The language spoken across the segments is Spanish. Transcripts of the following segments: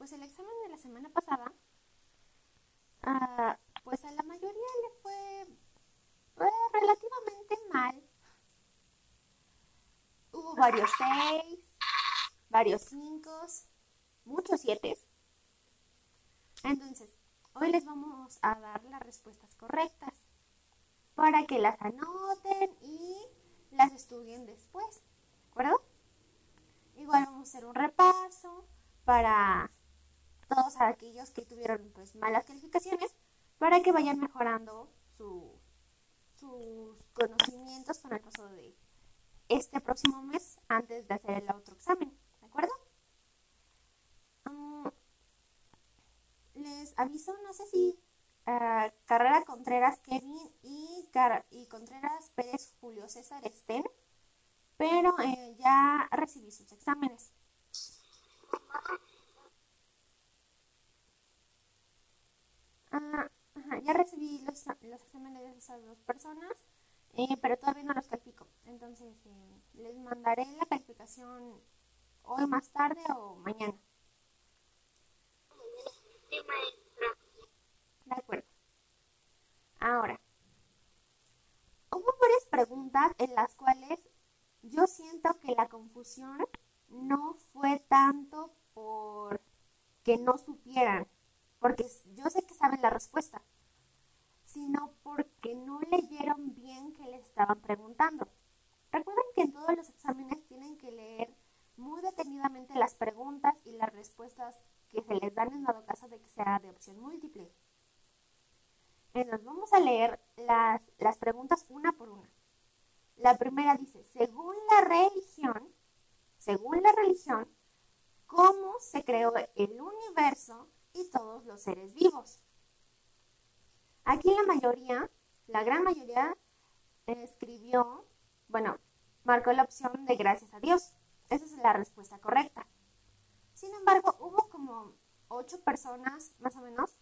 pues el examen de la semana pasada, ah, pues a la mayoría le fue eh, relativamente mal. Hubo varios seis, varios cinco, muchos siete. Entonces, hoy les vamos a dar las respuestas correctas para que las anoten y las estudien después. ¿De acuerdo? Igual vamos a hacer un repaso para todos aquellos que tuvieron pues malas calificaciones para que vayan mejorando sus conocimientos con el paso de este próximo mes antes de hacer el otro examen, ¿de acuerdo? Mm, les aviso, no sé si uh, Carrera Contreras Kevin y, y Contreras Pérez Julio César estén, pero eh, ya recibí sus exámenes. Ah, ya recibí los, los, exámenes de esas dos personas, eh, pero todavía no los califico. Entonces, eh, les mandaré la calificación hoy más tarde o mañana. De acuerdo. Ahora, hubo varias preguntas en las cuales yo siento que la confusión no fue tanto por que no supieran, porque yo sé que saben la respuesta, sino porque no leyeron bien que les estaban preguntando. Recuerden que en todos los exámenes tienen que leer muy detenidamente las preguntas y las respuestas que se les dan en dado caso de que sea de opción múltiple. Entonces vamos a leer las, las preguntas una por una. La primera dice, según la religión, según la religión, ¿cómo se creó el universo y todos los seres vivos? Aquí la mayoría, la gran mayoría, escribió, bueno, marcó la opción de gracias a Dios. Esa es la respuesta correcta. Sin embargo, hubo como ocho personas, más o menos,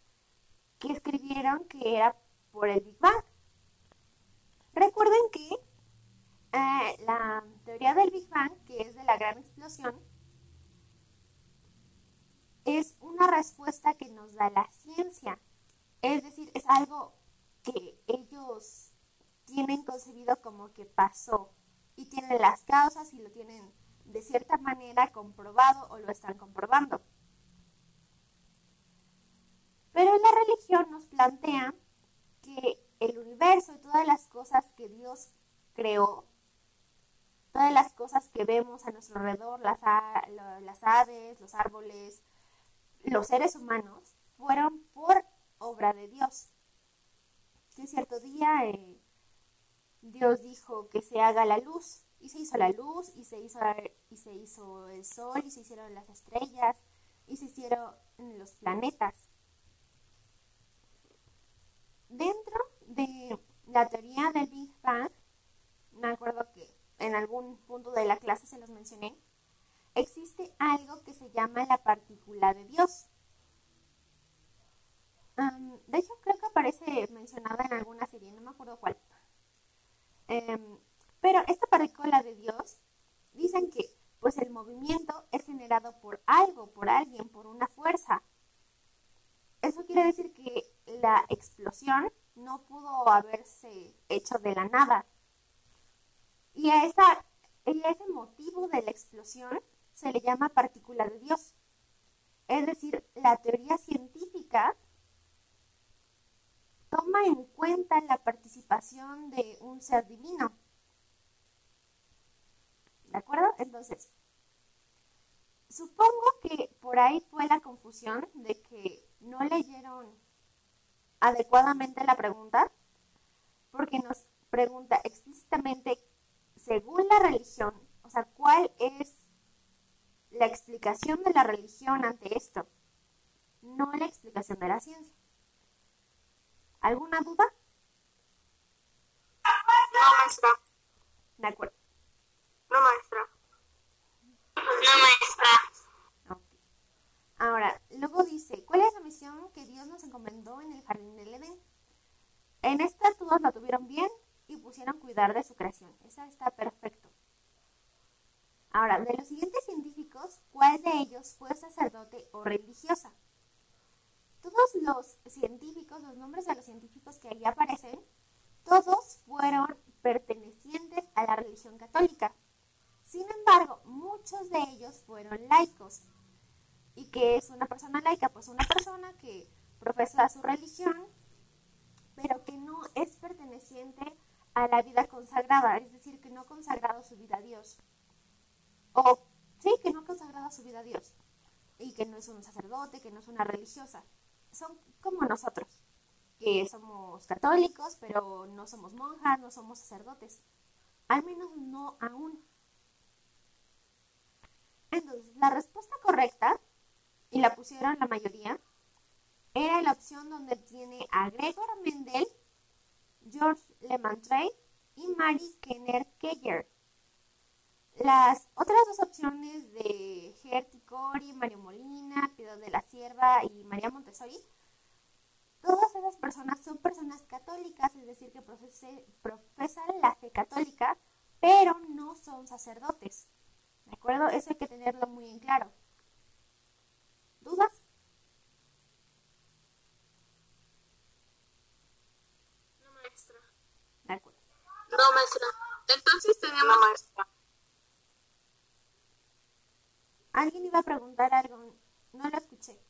que escribieron que era por el Big Bang. Recuerden que eh, la teoría del Big Bang, que es de la gran explosión, es una respuesta que nos da la ciencia. Es decir, es algo que ellos tienen concebido como que pasó y tienen las causas y lo tienen de cierta manera comprobado o lo están comprobando. Pero la religión nos plantea que el universo y todas las cosas que Dios creó, todas las cosas que vemos a nuestro alrededor, las, las aves, los árboles, los seres humanos, fueron por obra de Dios. Que cierto día eh, Dios dijo que se haga la luz y se hizo la luz y se hizo, y se hizo el sol y se hicieron las estrellas y se hicieron los planetas. Dentro de la teoría del Big Bang, me acuerdo que en algún punto de la clase se los mencioné, existe algo que se llama la partícula de Dios. de hecho, creo que aparece mencionada en alguna serie, no me acuerdo cuál. Em, pero esta partícula de Dios dicen que pues el movimiento es generado por algo, por alguien, por una fuerza. Eso quiere decir que la explosión no pudo haberse hecho de la nada. Y a, esa, ese motivo de la explosión se le llama partícula de Dios. Es decir, la teoría científica toma en cuenta la participación de un ser divino. ¿De acuerdo? Entonces, supongo que por ahí fue la confusión de que no leyeron adecuadamente la pregunta, porque nos pregunta explícitamente, según la religión, o sea, ¿cuál es la explicación de la religión ante esto? No la explicación de la ciencia. ¿Alguna duda? No, maestra. De acuerdo. No, maestra. No, maestra. Ahora, luego dice, ¿cuál es la misión que Dios nos encomendó en el jardíin del Edén? En esta todos la tuvieron bien y pusieron cuidar de su creación. Esa está perfecto. Ahora, de los siguientes científicos, cuál de ellos fue sacerdote o religiosa. Todos los científicos, los nombres de los científicos que ahí aparecen, todos fueron pertenecientes a la religión católica. Sin embargo, muchos de ellos fueron laicos. ¿Y qué es una persona laica? Pues una persona que profesa su religión, pero que no es perteneciente a la vida consagrada, es decir, que no ha consagrado su vida a Dios. O sí, que no ha consagrado su vida a Dios. Y que no es un sacerdote, que no es una religiosa. Son como nosotros, que somos católicos, pero no somos monjas, no somos sacerdotes. Al menos no aún. Entonces, la respuesta correcta, y la pusieron la mayoría, era la opción donde tiene a Gregor Mendel, George Lemaitre y Marie Kenner Keller. Las otras dos opciones de Gertie Cori, Mario Molina, Piedad de la Sierva y María Montessori, todas esas personas son personas católicas, es decir, que profesan la fe católica, pero no son sacerdotes. ¿De acuerdo? Eso hay que tenerlo muy en claro. ¿Dudas? No, maestra. De acuerdo. No, maestra. Entonces teníamos... maestra. Alguien iba a preguntar algo. No lo escuché.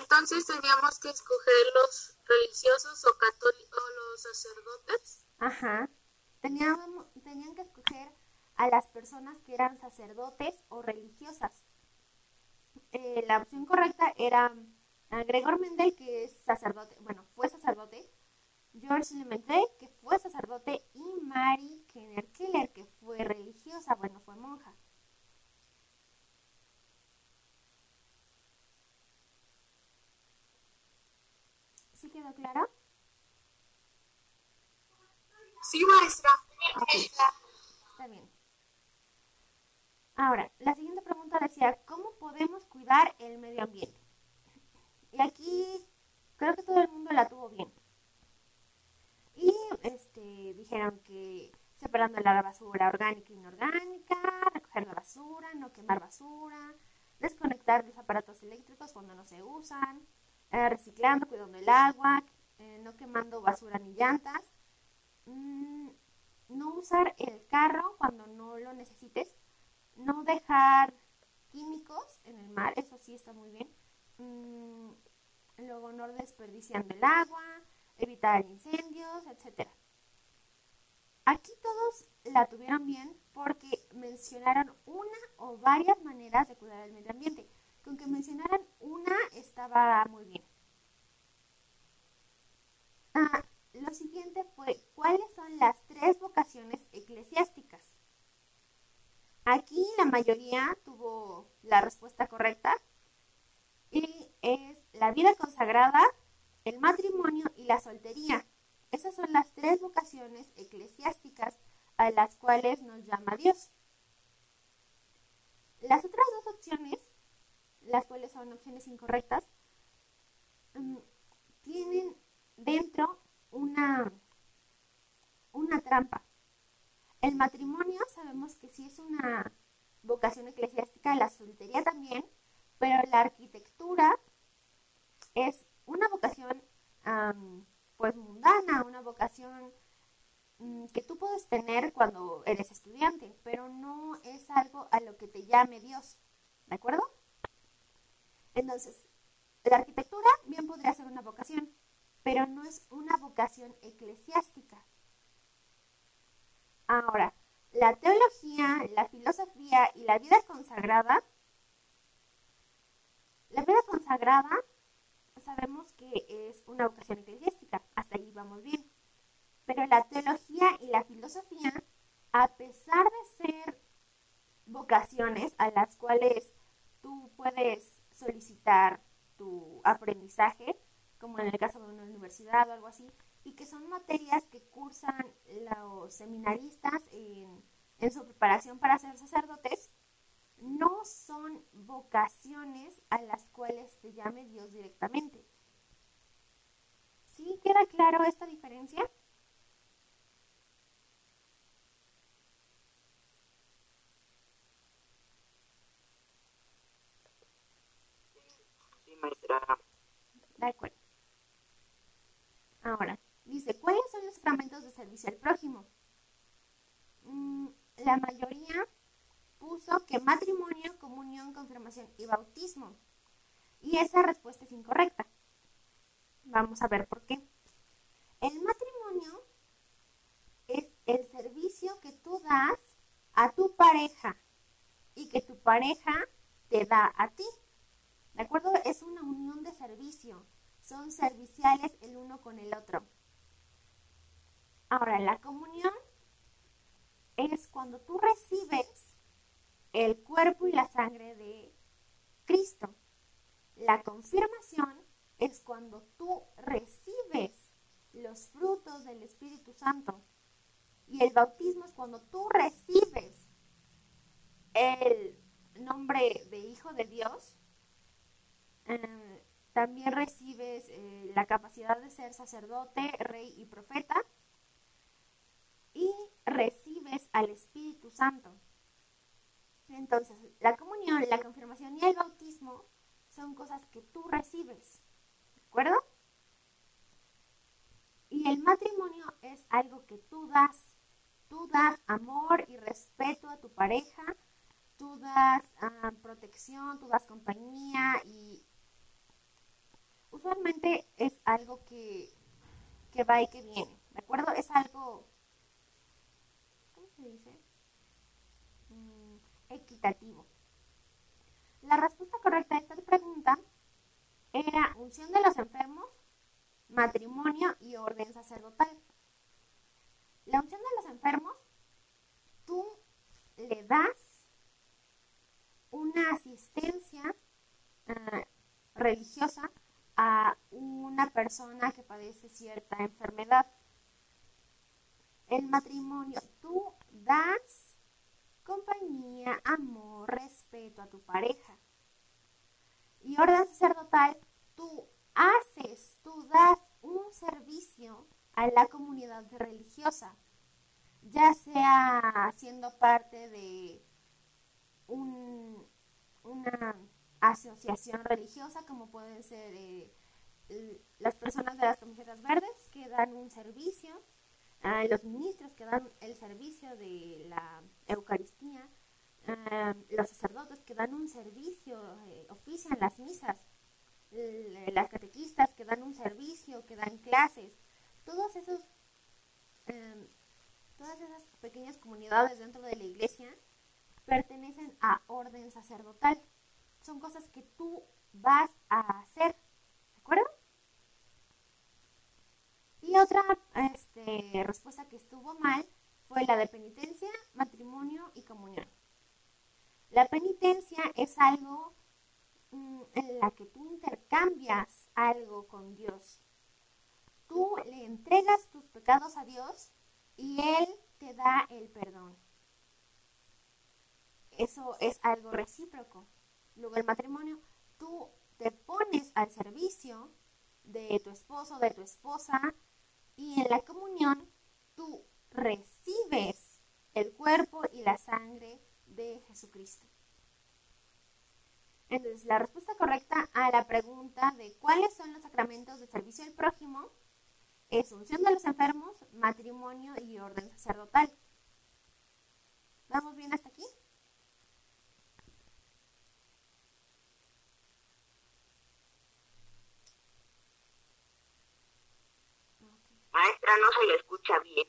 Entonces teníamos que escoger los religiosos o católicos o los sacerdotes. Ajá. Teníamos, tenían que escoger a las personas que eran sacerdotes o religiosas. Eh, la opción correcta era Gregor Mendel, que es sacerdote, bueno, fue sacerdote, George Lemaitre, que fue sacerdote, y Mary Kenner Keller, que fue religiosa, bueno, fue monja. ¿Sí quedó claro? Sí, maestra. Está bien. Ahora, la siguiente pregunta decía, ¿cómo podemos cuidar el medio ambiente? Y aquí creo que todo el mundo la tuvo bien. Y este, dijeron que separando la basura orgánica e inorgánica, recoger la basura, no quemar basura, desconectar los aparatos eléctricos cuando no se usan, eh, reciclando, cuidando el agua, eh, no quemando basura ni llantas, mm, no usar el carro cuando no lo necesites, no dejar químicos en el mar, eso sí está muy bien. Mm, luego no desperdiciando el agua, evitar incendios, etc. Aquí todos la tuvieron bien porque mencionaron una o varias maneras de cuidar el medio ambiente. Con que mencionaran una estaba muy bien. Ah, lo siguiente fue, ¿cuáles son las tres vocaciones eclesiásticas? Aquí la mayoría tuvo la respuesta correcta y es la vida consagrada, el matrimonio y la soltería. Esas son las tres vocaciones eclesiásticas a las cuales nos llama Dios. Las otras dos opciones, las cuales son opciones incorrectas, mm, tienen dentro una, una trampa. El matrimonio sabemos que sí es una vocación eclesiástica, la soltería también, pero la arquitectura es una vocación pues mundana, una vocación mm, que tú puedes tener cuando eres estudiante, pero no es algo a lo que te llame Dios, ¿de acuerdo? Entonces, la arquitectura bien podría ser una vocación, pero no es una vocación eclesiástica. Ahora, la teología, la filosofía y la vida consagrada. La vida consagrada sabemos que es una vocación eclesiástica, hasta ahí vamos bien. Pero la teología y la filosofía, a pesar de ser vocaciones a las cuales tú puedes solicitar tu aprendizaje, como en el caso de una universidad o algo así, y que son materias que cursan los seminaristas en, su preparación para ser sacerdotes, no son vocaciones a las cuales te llame Dios directamente. ¿Sí queda claro esta diferencia? De. Ahora, dice, ¿cuáles son los sacramentos de servicio al prójimo? Mm, la mayoría puso que matrimonio, comunión, confirmación y bautismo. Y esa respuesta es incorrecta. Vamos a ver por qué. El matrimonio es el servicio que tú das a tu pareja y que tu pareja te da a ti. ¿De acuerdo? Es una unión de servicio. Son serviciales el uno con el otro. Ahora, la comunión es cuando tú recibes el cuerpo y la sangre de Cristo. La confirmación es cuando tú recibes los frutos del Espíritu Santo. Y el bautismo es cuando tú recibes el nombre de Hijo de Dios. Eh, también recibes eh, la capacidad de ser sacerdote, rey y profeta. Y recibes al Espíritu Santo. Entonces, la comunión, la confirmación y el bautismo son cosas que tú recibes. ¿De acuerdo? Y el matrimonio es algo que tú das. Tú das amor y respeto a tu pareja, tú das ah, protección, tú das compañía y usualmente es algo que, que va y que viene. ¿De acuerdo? Es algo, ¿cómo se dice? Mm, equitativo. La respuesta correcta a esta pregunta era unción de los enfermos, matrimonio y orden sacerdotal. La unción de los enfermos, tú le das una asistencia uh, religiosa a una persona que padece cierta enfermedad. El matrimonio, tú das compañía, amor, respeto a tu pareja. Y orden sacerdotal, tú haces, tú das un servicio a la comunidad religiosa, ya sea siendo parte de un, una asociación religiosa, como pueden ser eh, las personas de las camisetas verdes que dan un servicio, uh, los ministros que dan el servicio de la Eucaristía, uh, los sacerdotes que dan un servicio, eh, ofician las misas, las catequistas que dan un servicio, que dan clases, todos esos, um, todas esas pequeñas comunidades dentro de la iglesia pertenecen a orden sacerdotal. Son cosas que tú vas a hacer, ¿de acuerdo? Y otra este, respuesta que estuvo mal fue la de penitencia, matrimonio y comunión. La penitencia es algo mm, en la que tú intercambias algo con Dios. Tú le entregas tus pecados a Dios y Él te da el perdón. Eso es algo recíproco. Luego el matrimonio, tú te pones al servicio de tu esposo, de tu esposa, y en la comunión tú recibes el cuerpo y la sangre de Jesucristo. Entonces, la respuesta correcta a la pregunta de cuáles son los sacramentos de servicio al prójimo es unción de los enfermos, matrimonio y orden sacerdotal. ¿Vamos bien hasta aquí? Maestra, no se le escucha bien.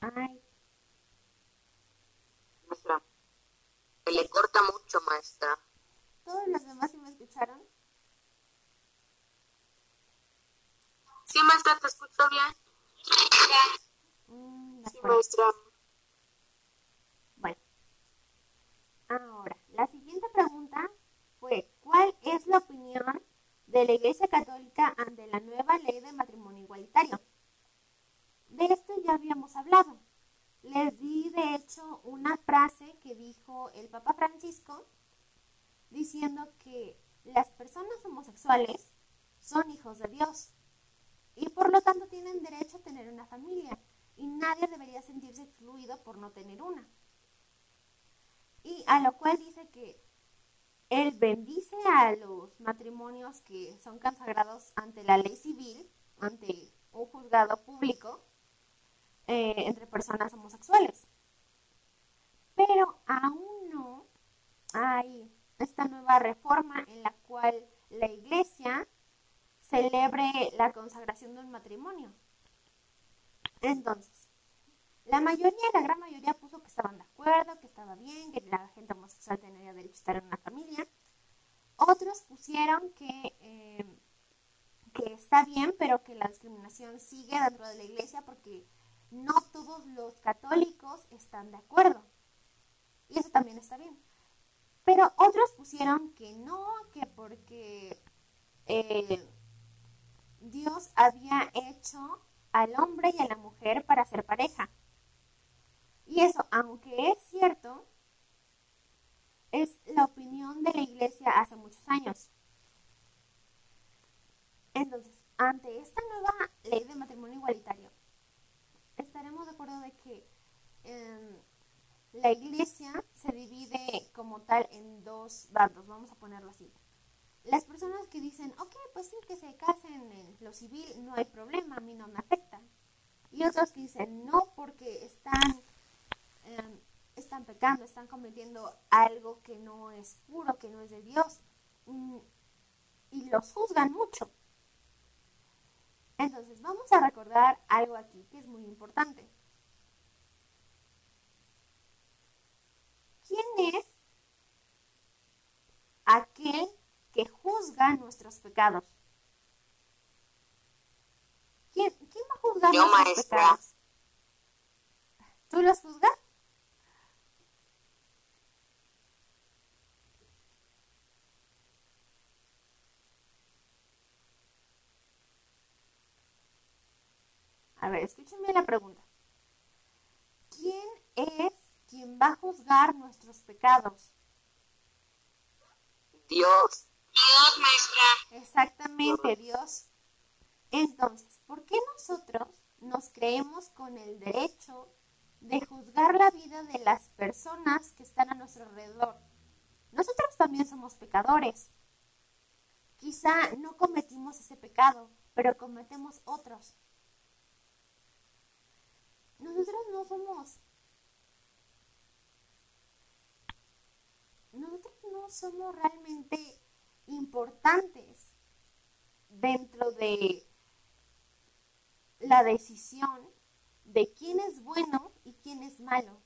Ay. Maestra, se le corta mucho, maestra. ¿Todos los demás sí me escucharon? Sí, maestra, te escucho bien. Mm, sí, maestra. Bueno. Ahora, la siguiente pregunta fue, ¿cuál es la opinión de la Iglesia Católica ante la nueva ley de matrimonio igualitario. De esto ya habíamos hablado. Les di, de hecho, una frase que dijo el Papa Francisco diciendo que las personas homosexuales son hijos de Dios y por lo tanto tienen derecho a tener una familia y nadie debería sentirse excluido por no tener una. Y a lo cual dice que él bendice a los matrimonios que son consagrados ante la ley civil, ante un juzgado público, eh, entre personas homosexuales. Pero aún no hay esta nueva reforma en la cual la iglesia celebre la consagración de un matrimonio. Entonces, la mayoría, la gran mayoría puso que estaban de acuerdo, que estaba bien, que la gente homosexual tenía derecho a estar en una familia. Otros pusieron que, eh, que está bien, pero que la discriminación sigue dentro de la iglesia porque no todos los católicos están de acuerdo. Y eso también está bien. Pero otros pusieron que no, que porque eh, Dios había hecho al hombre y a la mujer para ser pareja. Y eso, aunque es cierto, es la opinión de la iglesia hace muchos años. Entonces, ante esta nueva ley de matrimonio igualitario, estaremos de acuerdo de que em, la iglesia se divide como tal en dos bandos, vamos a ponerlo así. Las personas que dicen, ok, pues sí, que se casen en lo civil, no hay problema, a mí no me afecta. Y otros que dicen, no, porque están Em, están pecando, están cometiendo algo que no es puro, que no es de Dios. Mm, y los juzgan mucho. Entonces, vamos a recordar algo aquí que es muy importante. ¿Quién es aquel que juzga nuestros pecados? ¿Quién, va a juzgar nuestros pecados? ¿Tú los juzgas? Ver, escúchenme la pregunta. ¿Quién es quien va a juzgar nuestros pecados? Dios. Dios, maestra. Exactamente, Dios. Entonces, ¿por qué nosotros nos creemos con el derecho de juzgar la vida de las personas que están a nuestro alrededor? Nosotros también somos pecadores. Quizá no cometimos ese pecado, pero cometemos otros nosotros no somos nosotros no somos realmente importantes dentro de la decisión de quién es bueno y quién es malo.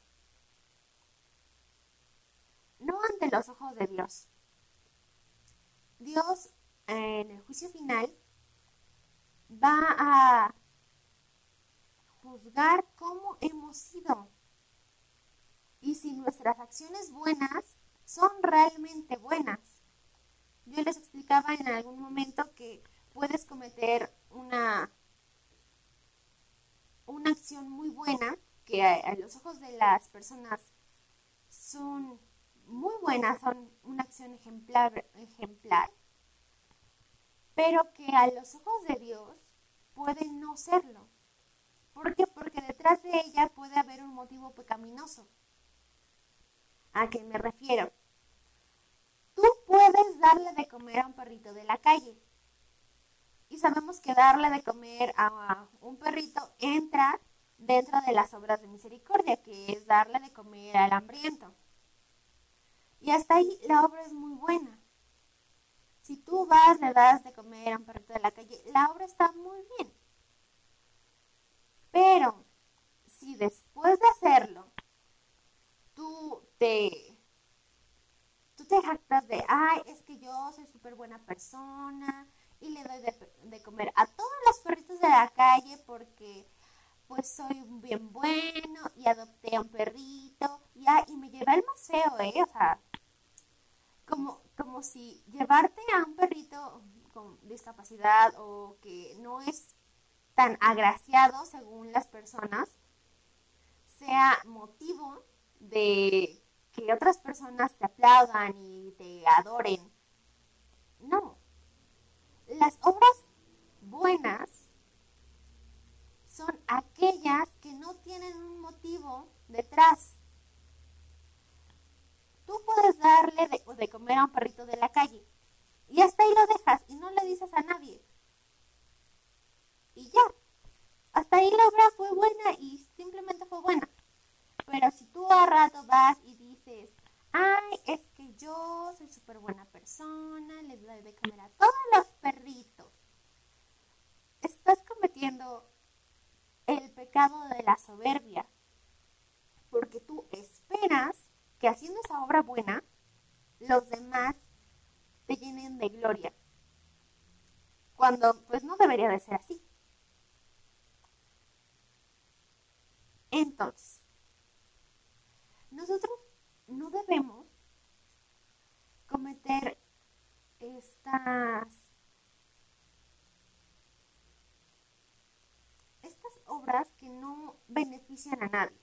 No ante los ojos de Dios. Dios en el juicio final va a juzgar cómo hemos sido y si nuestras acciones buenas son realmente buenas. Yo les explicaba en algún momento que puedes cometer una, una acción muy buena que a, los ojos de las personas son muy buenas, son una acción ejemplar, ejemplar, pero que a los ojos de Dios pueden no serlo. ¿Por qué? Porque detrás de ella puede haber un motivo pecaminoso. ¿A qué me refiero? Tú puedes darle de comer a un perrito de la calle. Y sabemos que darle de comer a un perrito entra dentro de las obras de misericordia, que es darle de comer al hambriento. Y hasta ahí la obra es muy buena. Si tú vas, le das de comer a un perrito de la calle, la obra está muy bien. Pero si después de hacerlo, tú te, tú te jactas de, ay, es que yo soy súper buena persona y le doy de, comer a todos los perritos de la calle porque pues soy bien bueno y adopté a un perrito ya, y me llevé al museo, ¿eh? O sea, como, como si llevarte a un perrito con discapacidad o que no es tan agraciado según las personas sea motivo de que otras personas te aplaudan y te adoren. No. Las obras buenas son aquellas que no tienen un motivo detrás. Tú puedes darle, de, de comer a un perrito de la calle. Y hasta ahí lo dejas y no le dices a nadie. Y ya. Hasta ahí la obra fue buena y simplemente fue buena. Pero si tú a rato vas y dices, ay, es que yo soy súper buena persona, les doy de comer a todos los perritos, estás cometiendo el pecado de la soberbia. Porque tú esperas que haciendo esa obra buena, los demás te llenen de gloria. Cuando pues no debería de ser así. Entonces, nosotros no debemos cometer estas obras que no benefician a nadie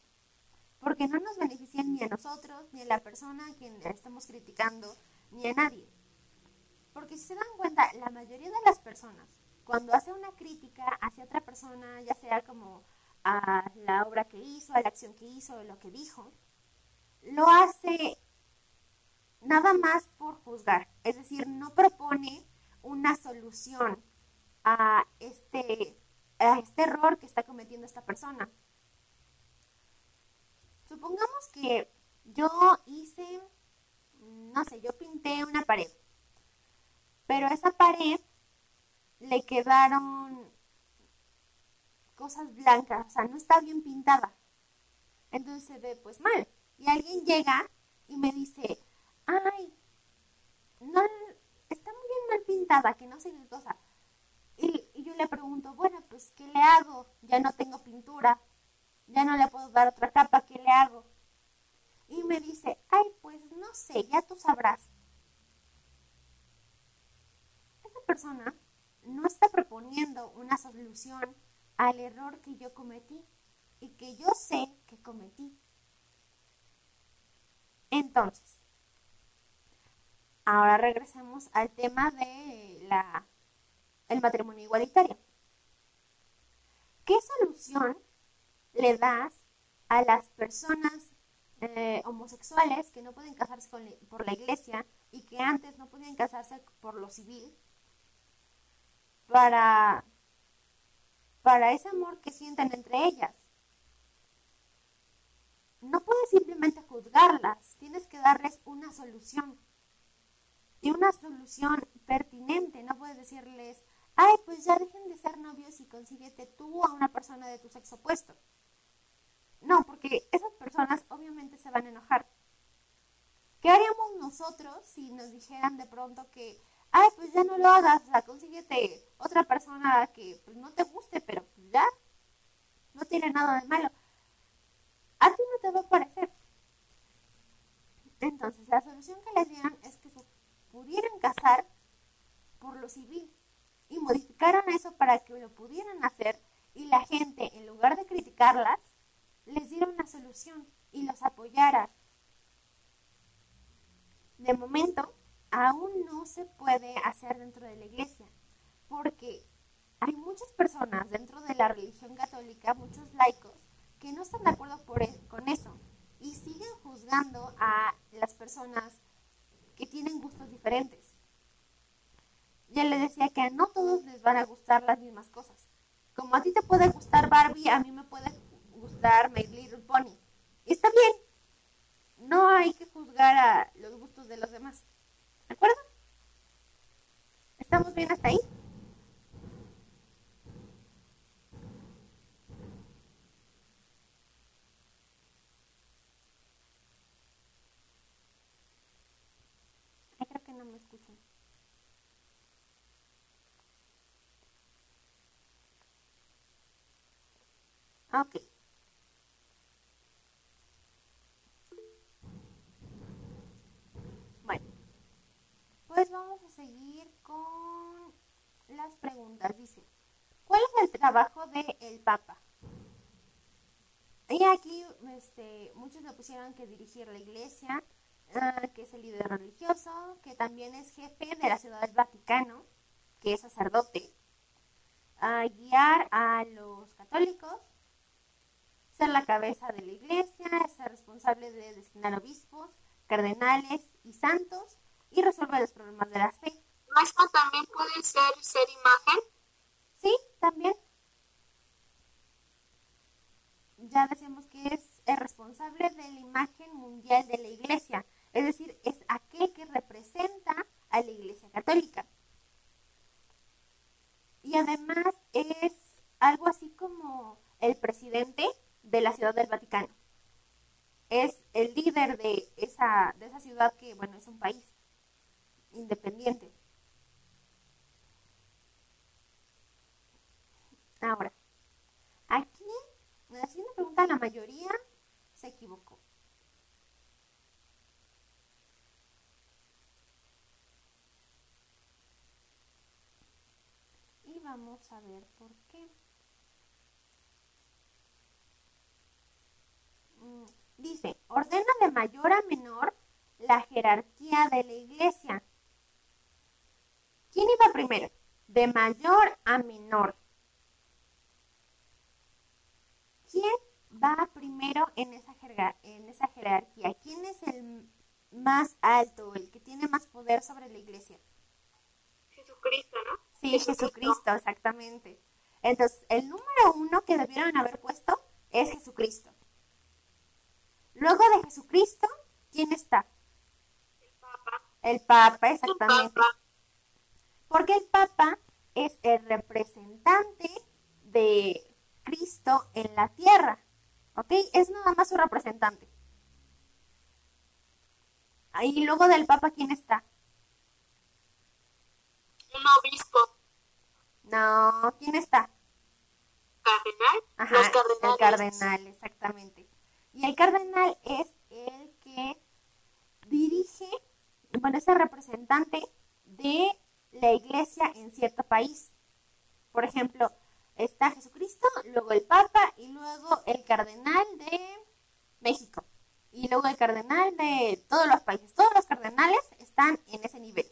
porque no nos benefician ni a nosotros, ni a la persona a quien estamos criticando, ni a nadie. Porque si se dan cuenta, la mayoría de las personas, cuando hace una crítica hacia otra persona, ya sea como a la obra que hizo, a la acción que hizo, o lo que dijo, lo hace nada más por juzgar. Es decir, no propone una solución a este, a este error que está cometiendo esta persona. Supongamos que yo hice, no sé, yo pinté una pared, pero a esa pared le quedaron cosas blancas, o sea, no está bien pintada. Entonces se ve pues mal. Y alguien llega y me dice, ay, no, está muy bien mal pintada, que no sé qué cosa. Y, y yo le pregunto, bueno, pues, ¿qué le hago? Ya no tengo pintura ya no le puedo dar otra capa, ¿qué le hago? Y me dice, ay, pues no sé, ya tú sabrás. Esa persona no está proponiendo una solución al error que yo cometí y que yo sé que cometí. Entonces, ahora regresemos al tema de la, el matrimonio igualitario. ¿Qué solución le das a las personas eh, homosexuales que no pueden casarse por la iglesia y que antes no podían casarse por lo civil para, para ese amor que sienten entre ellas. No puedes simplemente juzgarlas, tienes que darles una solución. Y una solución pertinente, no puedes decirles, ay, pues ya dejen de ser novios y consíguete tú a una persona de tu sexo opuesto. No, porque esas personas obviamente se van a enojar. ¿Qué haríamos nosotros si nos dijeran de pronto que, ay, pues ya no lo hagas, o sea, consíguete otra persona que pues, no te guste, pero pues ya, no tiene nada de malo? A ti no te va a parecer. Entonces, la solución que les dieron es que se pudieran casar por lo civil y modificaron eso para que lo pudieran hacer y la gente, en lugar de criticarlas, les diera una solución y los apoyara. De momento, aún no se puede hacer dentro de la iglesia, porque hay muchas personas dentro de la religión católica, muchos laicos, que no están de acuerdo e, con eso y siguen juzgando a las personas que tienen gustos diferentes. Ya les decía que a no todos les van a gustar las mismas cosas. Como a ti te puede gustar Barbie, a mí me puede gustar My Little Pony. está bien. No hay que juzgar a los gustos de los demás. ¿De acuerdo? ¿Estamos bien hasta ahí? Creo que no me escuchan. Ok. Pues vamos a seguir con las preguntas. Dice, ¿cuál es el trabajo del el Papa? Y aquí este, muchos le pusieron que dirigir la iglesia, ah, que es el líder religioso, que también es jefe de la ciudad del Vaticano, que es sacerdote, guiar a los católicos, ser la cabeza de la iglesia, ser responsable de designar obispos, cardenales y santos, y resuelve los problemas de la fe. Maestra, también puede ser ser imagen. Sí, también. Ya decíamos que es el responsable de la imagen mundial de la iglesia, es decir, es aquel que representa a la iglesia católica. Y además es algo así como el presidente de la ciudad del Vaticano. Es el líder de esa, de esa ciudad que, bueno, es un país independiente. Ahora, aquí, siguiente pregunta, la mayoría se equivocó. Y vamos a ver por qué. Mm, dice, ordena de mayor a menor la jerarquía de la iglesia. ¿Quién iba primero? De mayor a menor. ¿Quién va primero en esa, en esa jerarquía? ¿Quién es el más alto, el que tiene más poder sobre la iglesia? Jesucristo, ¿no? Sí, Jesucristo, Jesucristo exactamente. Entonces, el número uno que debieron haber puesto es Jesucristo. Luego de Jesucristo, ¿quién está? El Papa. El Papa, exactamente. El Papa. Porque el Papa es el representante de Cristo en la tierra. ¿Ok? Es nada más su representante. Ahí luego del Papa, ¿quién está? Un obispo. No, ¿quién está? Cardenal. Ajá, Los cardenales. el cardenal, exactamente. Y el cardenal es el que dirige, bueno, es el representante de la iglesia en cierto país. Por ejemplo, está Jesucristo, luego el Papa y luego el cardenal de México. Y luego el cardenal de todos los países. Todos los cardenales están en ese nivel,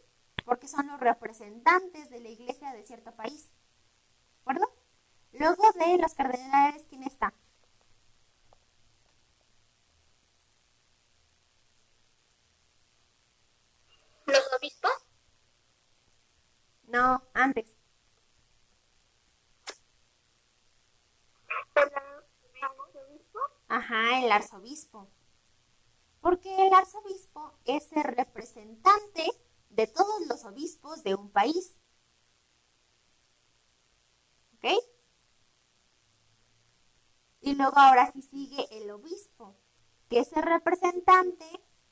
porque son los representantes de la iglesia de cierto país. ¿De acuerdo? Luego de los cardenales, ¿quién está? Los obispos. No, antes. Ajá, el arzobispo. Porque el arzobispo es el representante de todos los obispos de un país. ¿Ok? Y luego ahora sí sigue el obispo, que es el representante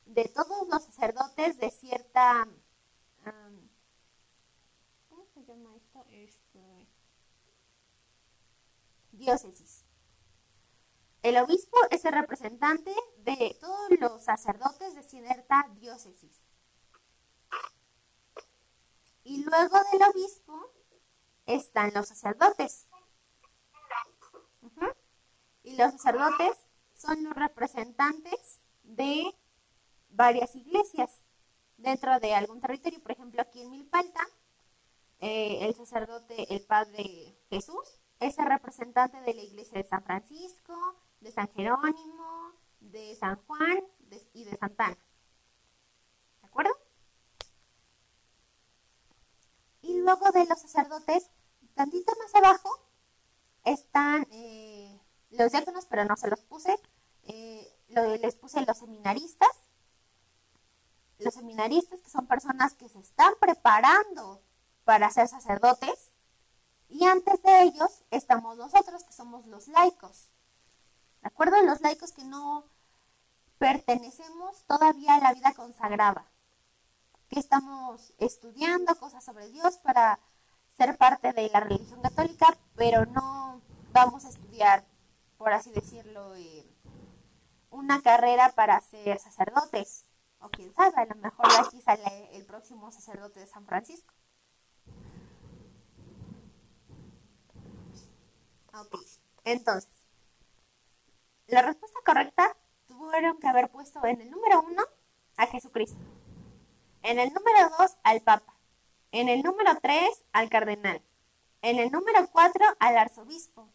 de todos los sacerdotes de cierta... um, ¿Cómo se llama esto? Este, diócesis. El obispo es el representante de todos los sacerdotes de cierta diócesis. Y luego del obispo están los sacerdotes. Y los sacerdotes son los representantes de varias iglesias dentro de algún territorio. Por ejemplo, aquí en Milpalta, eh, el sacerdote, el Padre Jesús, es el representante de la iglesia de San Francisco, de San Jerónimo, de San Juan y de Santana. ¿De acuerdo? Y luego de los sacerdotes, tantito más abajo, están eh, los diáconos, pero no se los puse. eh, les puse los seminaristas. Los seminaristas, que son personas que se están preparando para ser sacerdotes. Y antes de ellos estamos nosotros, que somos los laicos. ¿De acuerdo? Los laicos que no pertenecemos todavía a la vida consagrada. Que estamos estudiando cosas sobre Dios para ser parte de la religión católica, pero no vamos a estudiar, por así decirlo, eh, una carrera para ser sacerdotes. O quién sabe, a lo mejor aquí sale el próximo sacerdote de San Francisco. Entonces, la respuesta correcta tuvieron que haber puesto en el número uno a Jesucristo, en el número dos al Papa, en el número tres al Cardenal, en el número cuatro al Arzobispo,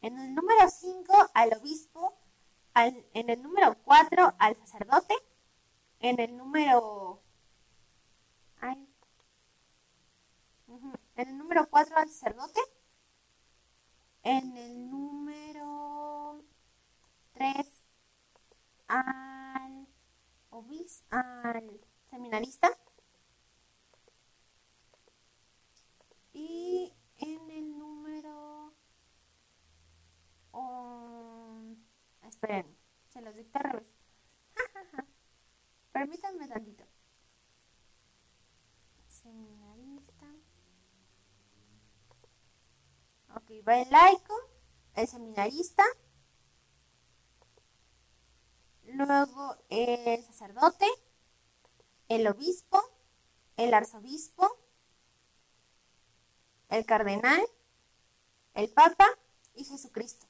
en el número cinco al Obispo, al, en el número cuatro al Sacerdote, en el número... Ay. En el número cuatro al Sacerdote en el número 3 al obis, al seminarista. Y en el número... Um, esperen, se los dicta al revés. Permítanme tantito. Seminarista. Ok, va el laico, el seminarista, luego el sacerdote, el obispo, el arzobispo, el cardenal, el papa y Jesucristo.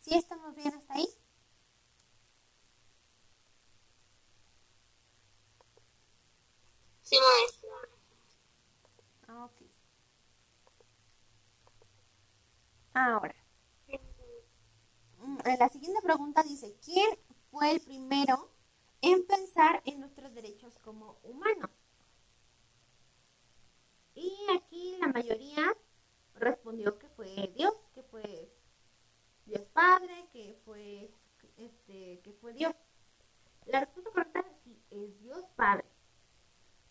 ¿Sí estamos bien hasta ahí? Sí, maestra. Ah. Ahora, mm, la siguiente pregunta dice, ¿quién fue el primero en pensar en nuestros derechos como humanos? Y aquí la mayoría respondió que fue Dios, que fue Dios Padre, que fue este, que fue Dios. La respuesta correcta es sí, es Dios Padre.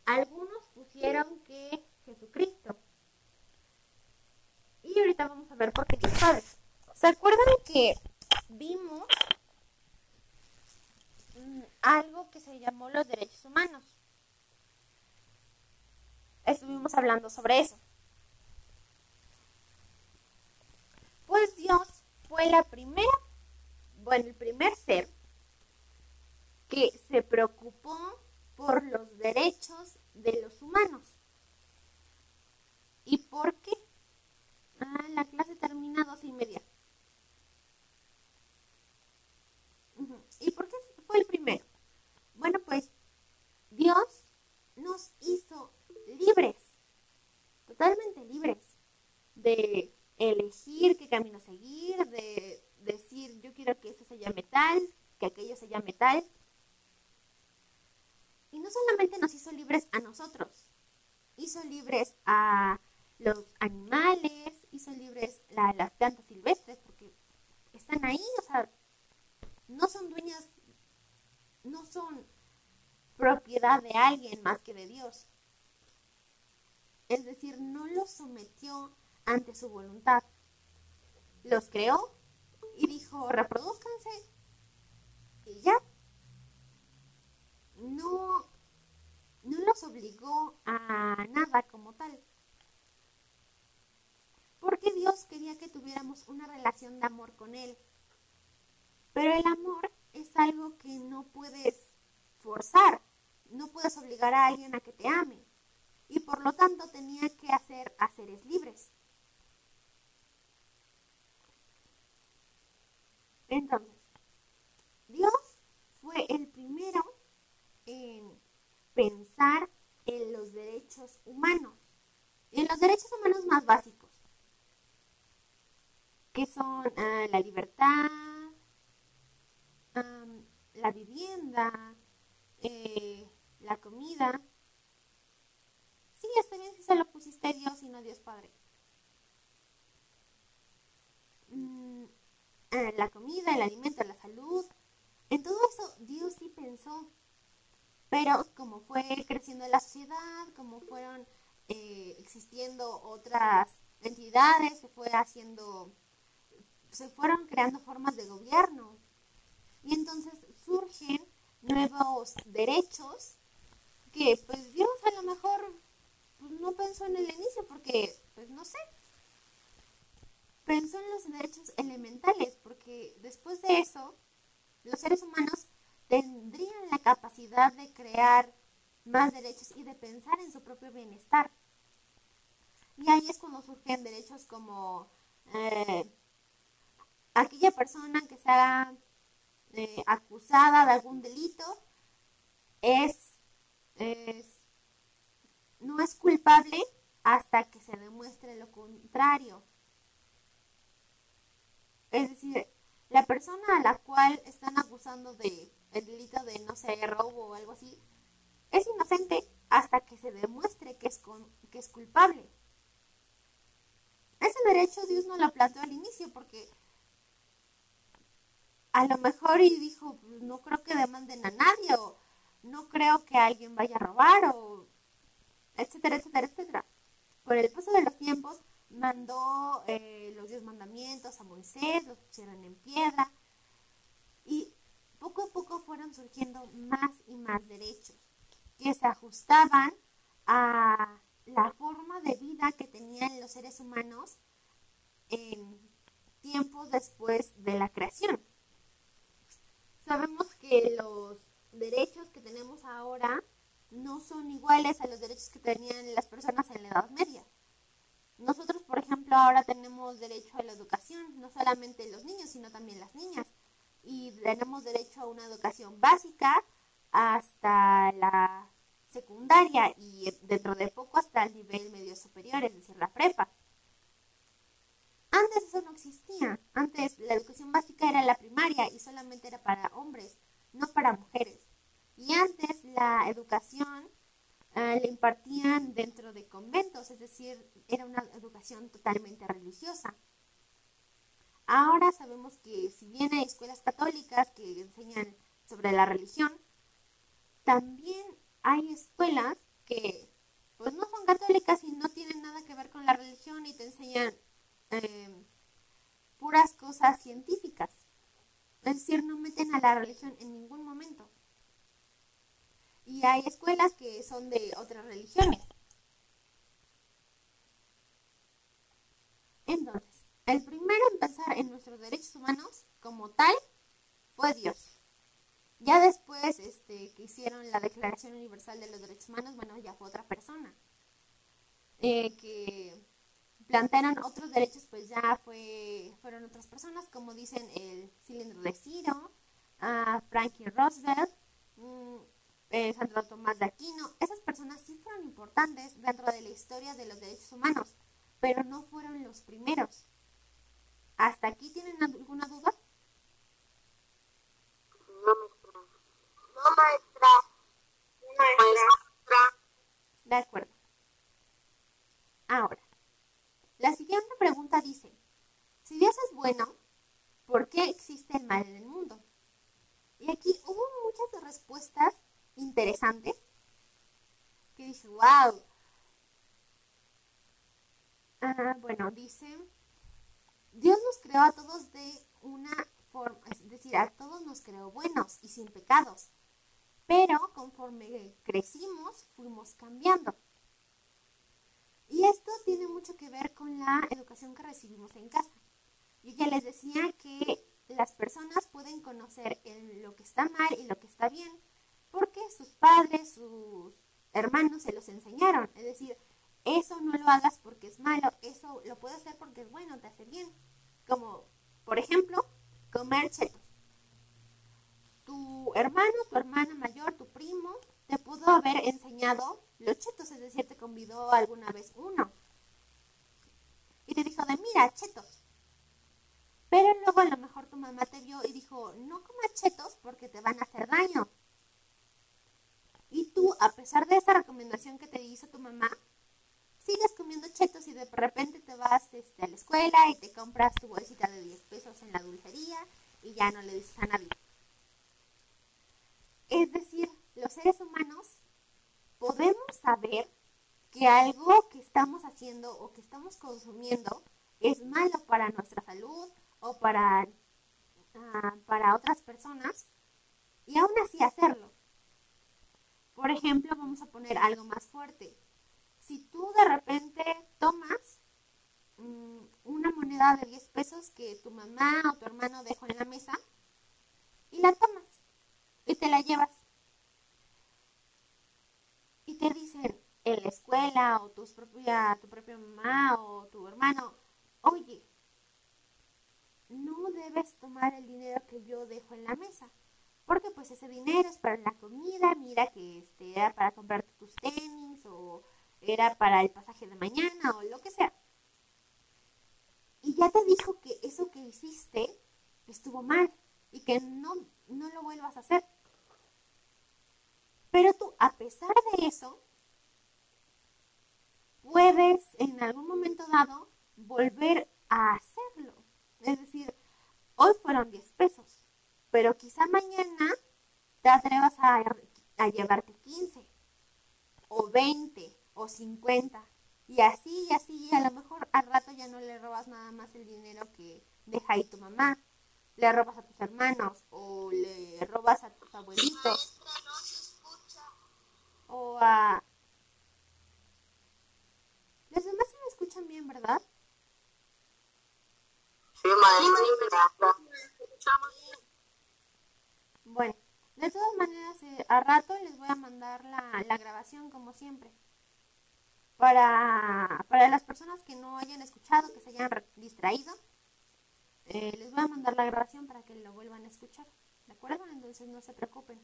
Algunos pusieron que Jesucristo. Y ahorita vamos a ver por qué Dios Padre. ¿Se acuerdan vimos mm, algo que se llamó los derechos humanos? Estuvimos hablando sobre eso. Pues Dios fue la primera, bueno, el primer ser que se preocupó por los derechos de los humanos. ¿Y por qué? Ah, la clase termina a dos y media. ¿Y por qué fue el primero? Bueno, pues Dios nos hizo libres, totalmente libres, de elegir qué camino seguir, de decir yo quiero que eso se llame tal, que aquello se llame tal. Y no solamente nos hizo libres a nosotros, hizo libres a los animales, hizo libres a las plantas silvestres, porque están ahí, o sea, no son dueñas, no son propiedad de alguien más que de Dios. Es decir, no los sometió ante su voluntad. Los creó y dijo, reproduzcanse. Y ya. No, no los obligó a nada como tal. Porque Dios quería que tuviéramos una relación de amor con Él. Pero el amor es algo que no puedes forzar. No puedes obligar a alguien a que te ame. Y por lo tanto tenía que hacer a seres libres. Entonces, Dios fue el primero en pensar en los derechos humanos, en los derechos humanos más básicos, que son ah, la libertad, la vivienda, eh, la comida. Sí, está bien si se lo pusiste Dios y no Dios Padre. Mm, eh, la comida, el alimento, la salud. En todo eso Dios sí pensó. Pero como fue creciendo la sociedad, como fueron eh, existiendo otras entidades, se fue haciendo, se fueron creando formas de gobierno. Y entonces surgen nuevos derechos que pues Dios a lo mejor pues, no pensó en el inicio porque pues no sé, pensó en los derechos elementales, porque después de eso, los seres humanos tendrían la capacidad de crear más derechos y de pensar en su propio bienestar. Y ahí es cuando surgen derechos como eh, aquella persona que sea eh, acusada de algún delito es, no es culpable hasta que se demuestre lo contrario. Es decir, la persona a la cual están acusando de el delito de, no sé, robo o algo así, es inocente hasta que se demuestre que es, que es culpable. Ese derecho Dios no lo planteó al inicio porque a lo mejor y dijo, pues, no creo que demanden a nadie o no creo que alguien vaya a robar o etcétera, etcétera, etcétera. Con el paso de los tiempos mandó eh, los diez mandamientos a Moisés, los pusieron en piedra y poco a poco fueron surgiendo más y más derechos que se ajustaban a la forma de vida que tenían los seres humanos en tiempos después de la creación. Sabemos que los derechos que tenemos ahora no son iguales a los derechos que tenían las personas en la Edad Media. Nosotros, por ejemplo, ahora tenemos derecho a la educación, no solamente los niños, sino también las niñas. Y tenemos derecho a una educación básica hasta la secundaria y dentro de poco hasta el nivel medio superior, es decir, la prepa. Antes eso no existía. Antes la educación básica era la primaria y solamente era para hombres, no para mujeres. Y antes la educación eh, le impartían dentro de conventos, es decir, era una educación totalmente religiosa. Ahora sabemos que si bien hay escuelas católicas que enseñan sobre la religión, también hay escuelas que pues no son católicas y no tienen nada que ver con la religión y te enseñan eh, puras cosas científicas. Es decir, no meten a la religión en ningún momento. Y hay escuelas que son de otras religiones. Entonces, el primero en pensar en nuestros derechos humanos como tal fue Dios. Ya después este, que hicieron la Declaración Universal de los Derechos Humanos, bueno, ya fue otra persona. Eh, que plantearon otros derechos, pues ya fue, fueron otras personas, como dicen el cilindro de Ciro, a Frankie Roosevelt, eh, Santo Tomás de Aquino. Esas personas sí fueron importantes dentro de la historia de los derechos humanos, pero no fueron los primeros. ¿Hasta aquí tienen alguna duda? No, maestra. No, maestra. Maestra. De acuerdo. Ahora, la siguiente pregunta dice, si Dios es bueno, ¿por qué existe el mal en el mundo? Y aquí hubo muchas respuestas interesantes que dije, wow. Ah, bueno, dice, Dios nos creó a todos de una forma, es decir, a todos nos creó buenos y sin pecados, pero conforme crecimos fuimos cambiando. Y esto tiene mucho que ver con la educación que recibimos en casa. Yo ya les decía que las personas pueden conocer lo que está mal y lo que está bien porque sus padres, sus hermanos se los enseñaron. Es decir, eso no lo hagas porque es malo, eso lo puedes hacer porque es bueno, te hace bien. Como, por ejemplo, comer chetos. Tu hermano, tu hermana mayor, tu primo, te pudo haber enseñado los chetos, es decir, te convidó alguna vez uno. Y te dijo de, mira, chetos. Pero luego a lo mejor tu mamá te vio y dijo, no comas chetos porque te van a hacer daño. Y tú, a pesar de esa recomendación que te hizo tu mamá, sigues comiendo chetos y de repente te vas este, a la escuela y te compras tu bolsita de 10 pesos en la dulcería y ya no le dices a nadie. Es decir, los seres humanos podemos saber que algo que estamos haciendo o que estamos consumiendo es malo para nuestra salud o para, ah, para otras personas y aún así hacerlo. Por ejemplo, vamos a poner algo más fuerte. Si tú de repente tomas mm, una moneda de 10 pesos que tu mamá o tu hermano dejó en la mesa y la tomas y te la llevas. Y te dicen en la escuela o tus propia, tu propia mamá o tu hermano, oye, no debes tomar el dinero que yo dejo en la mesa porque pues ese dinero es para la comida, mira que este, era para comprarte tus tenis o era para el pasaje de mañana o lo que sea. Y ya te dijo que eso que hiciste estuvo mal y que no, no lo vuelvas a hacer. Pero tú, a pesar de eso, puedes en algún momento dado volver a hacerlo. Es decir, hoy fueron 10 pesos, pero quizá mañana te atrevas a, a llevarte 15 o 20 o 50 y así y así y a lo mejor al rato ya no le robas nada más el dinero que deja ahí tu mamá, le robas a tus hermanos o le robas a tus abuelitos o a... Los demás se me escuchan bien, ¿verdad? Sí, maestra. Bueno, de todas maneras, eh, a rato les voy a mandar la, la grabación como siempre. Para, para, las personas que no hayan escuchado, que se hayan distraído, eh, les voy a mandar la grabación para que lo vuelvan a escuchar. ¿De acuerdo? Entonces no se preocupen.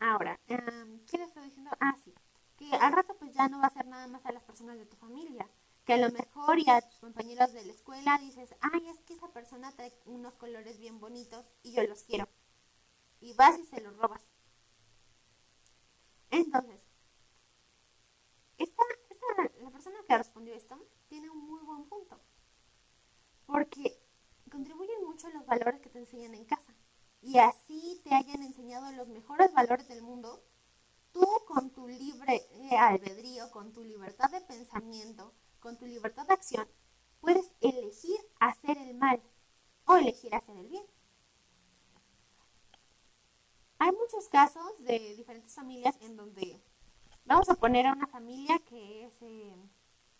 Ahora, um, ¿qué diciendo? Ah, sí. Que al rato pues ya no va a ser nada más a las personas de tu familia. Que a lo mejor y a tus compañeros de la escuela dices, ay, es que esa persona trae unos colores bien bonitos y yo los quiero. Y vas y se los robas. Entonces, esta, esta, la persona que respondió esto tiene un muy buen punto. Porque contribuyen mucho los valores que te enseñan en casa. Y así te hayan enseñado los mejores valores del mundo, tú con tu libre albedrío, con tu libertad de pensamiento, con tu libertad de acción, puedes elegir hacer el mal o elegir hacer el bien. Hay muchos casos de diferentes familias en donde vamos a poner a una familia que es, eh,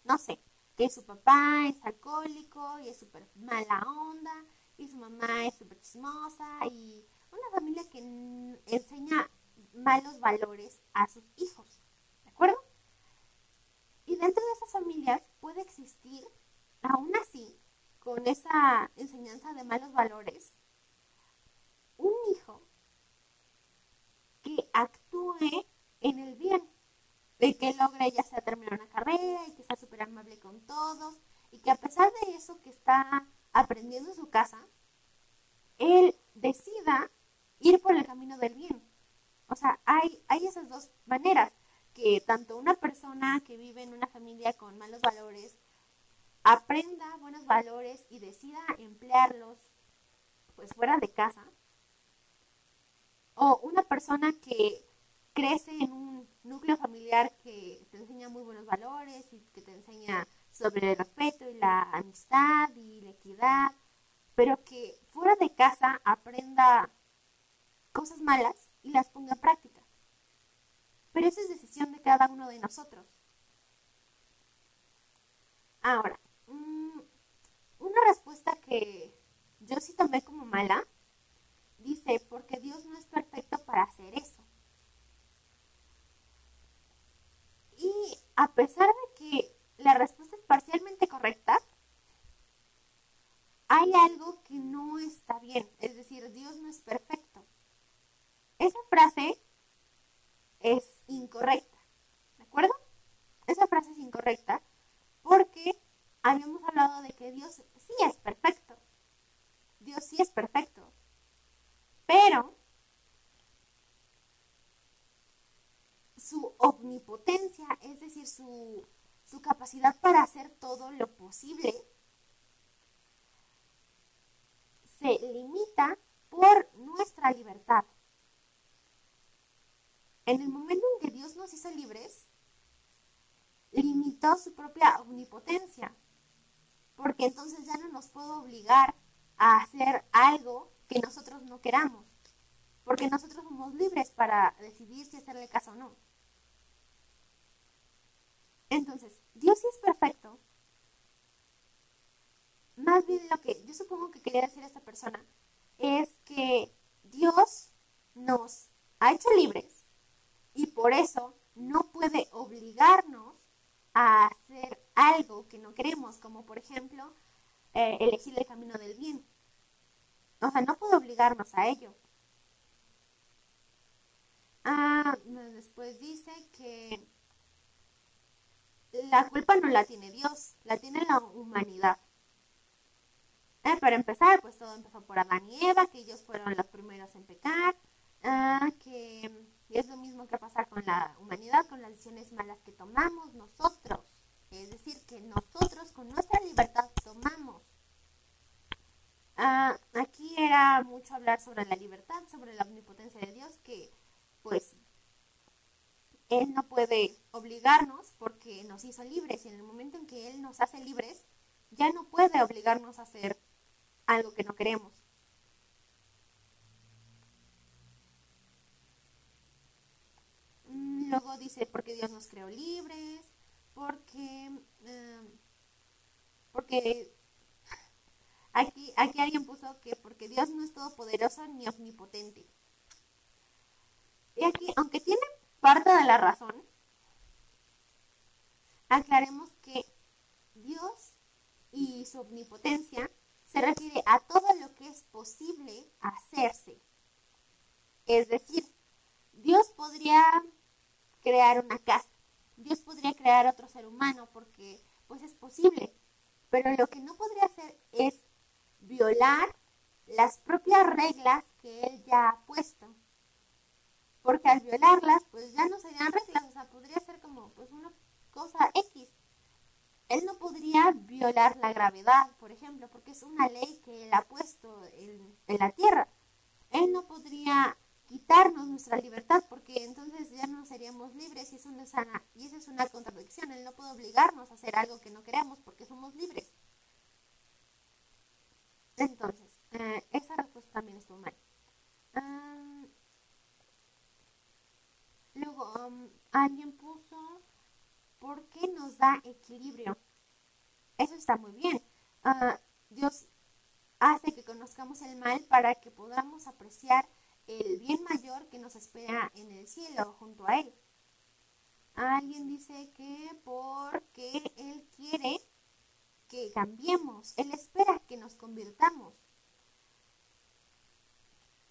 no sé, que su papá es alcohólico y es súper mala onda y su mamá es súper chismosa y una familia que enseña malos valores a sus hijos, ¿de acuerdo? Y dentro de esas familias puede existir, aún así, con esa enseñanza de malos valores, un hijo que actúe en el bien, de que logre ya sea terminar una carrera y que sea súper amable con todos y que a pesar de eso que está aprendiendo en su casa, él decida ir por el camino del bien. O sea, hay, hay esas dos maneras, que tanto una persona que vive en una familia con malos valores aprenda buenos valores y decida emplearlos pues fuera de casa, o una persona que crece en un núcleo familiar que te enseña muy buenos valores y que te enseña sobre el respeto y la amistad y la equidad, pero que fuera de casa aprenda cosas malas y las ponga en práctica. Pero esa es decisión de cada uno de nosotros. Ahora, mm, una respuesta que yo sí tomé como mala, dice, porque Dios no es perfecto para hacer eso. Y a pesar de que la respuesta es parcialmente correcta, hay algo que no está bien, decir, Dios no es perfecto. Esa frase es incorrecta, ¿de acuerdo? Esa frase es incorrecta porque habíamos hablado de que Dios sí es perfecto. Dios sí es perfecto. Pero su omnipotencia, es decir, su, su capacidad para hacer todo lo posible, se limita por nuestra libertad. En el momento en que Dios nos hizo libres, su propia omnipotencia, porque entonces ya no nos puede obligar a hacer algo que nosotros no queramos, porque nosotros somos libres para decidir si hacerle caso o no. Entonces, Dios sí es perfecto, más bien lo que yo supongo que quería decir esta persona es que Dios nos ha hecho libres y por eso no puede obligarnos a hacer algo que no queremos, como por ejemplo eh, elegir el camino del bien. O sea, no puede obligarnos a ello. Ah, después dice que la culpa no la tiene Dios, la tiene la humanidad. Eh, para empezar, pues todo empezó por Adán y Eva, que ellos fueron los primeros en pecar, ah, que es lo mismo que pasa con la humanidad, con las decisiones malas que tomamos nosotros. Es decir, que nosotros con nuestra libertad tomamos. Ah, aquí era mucho hablar sobre la libertad, sobre la omnipotencia de Dios, que pues Él no puede obligarnos porque nos hizo libres y en el momento en que Él nos hace libres, ya no puede obligarnos a hacer algo que no queremos. Luego dice, porque Dios nos creó libres, porque, em, porque aquí, aquí alguien puso que porque Dios no es todopoderoso ni omnipotente. Y aquí, aunque tiene parte de la razón, aclaremos que Dios y su omnipotencia se refiere a todo lo que es posible hacerse. Es decir, Dios podría crear una casa, Dios podría crear otro ser humano porque pues es posible, pero lo que no podría hacer es violar las propias reglas que Él ya ha puesto. Porque al violarlas, pues ya no serían reglas, o sea, podría ser como pues una cosa X. Él no podría violar la gravedad, por ejemplo, porque es una ley que él ha puesto en, la Tierra. Él no podría quitarnos nuestra libertad porque entonces ya no seríamos libres y eso, no es sana, y eso es una contradicción. Él no puede obligarnos a hacer algo que no queremos porque somos libres. Entonces, eh, esa respuesta también estuvo mal. luego, um, alguien puso ¿Por qué nos da equilibrio. Eso está muy bien. Ah, Dios hace que conozcamos el mal para que podamos apreciar el bien mayor que nos espera en el cielo junto a Él. Alguien dice que porque Él quiere que cambiemos, Él espera que nos convirtamos.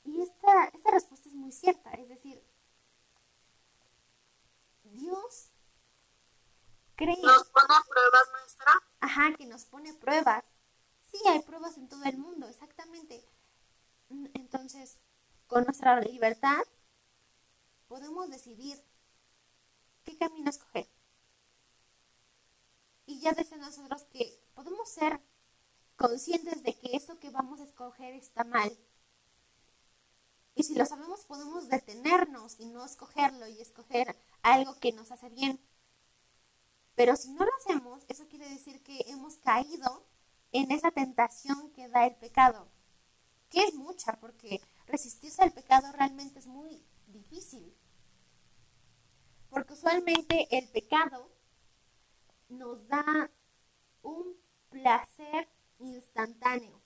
Y esta, esta respuesta es muy cierta, es decir, Dios ¿Nos pone pruebas, maestra? Ajá, que nos pone pruebas. Sí, hay pruebas en todo el mundo, exactamente. Entonces, con nuestra libertad, podemos decidir qué camino escoger. Y ya desde nosotros que podemos ser conscientes de que eso que vamos a escoger está mal. Y si lo sabemos, podemos detenernos y no escogerlo y escoger algo que nos hace bien. Pero si no lo hacemos, eso quiere decir que hemos caído en esa tentación que da el pecado, que es mucha, porque resistirse al pecado realmente es muy difícil. Porque usualmente el pecado nos da un placer instantáneo.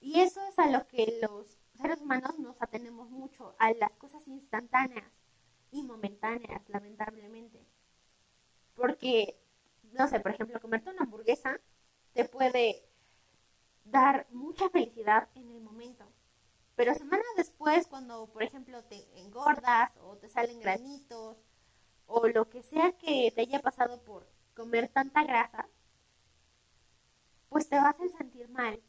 Y eso es a lo que los seres humanos nos atenemos mucho, a las cosas instantáneas y momentáneas, lamentablemente. Porque, no sé, por ejemplo, comerte una hamburguesa te puede dar mucha felicidad en el momento. Pero semanas después, cuando, por ejemplo, te engordas o te salen granitos o lo que sea que te haya pasado por comer tanta grasa, pues te vas a sentir mal.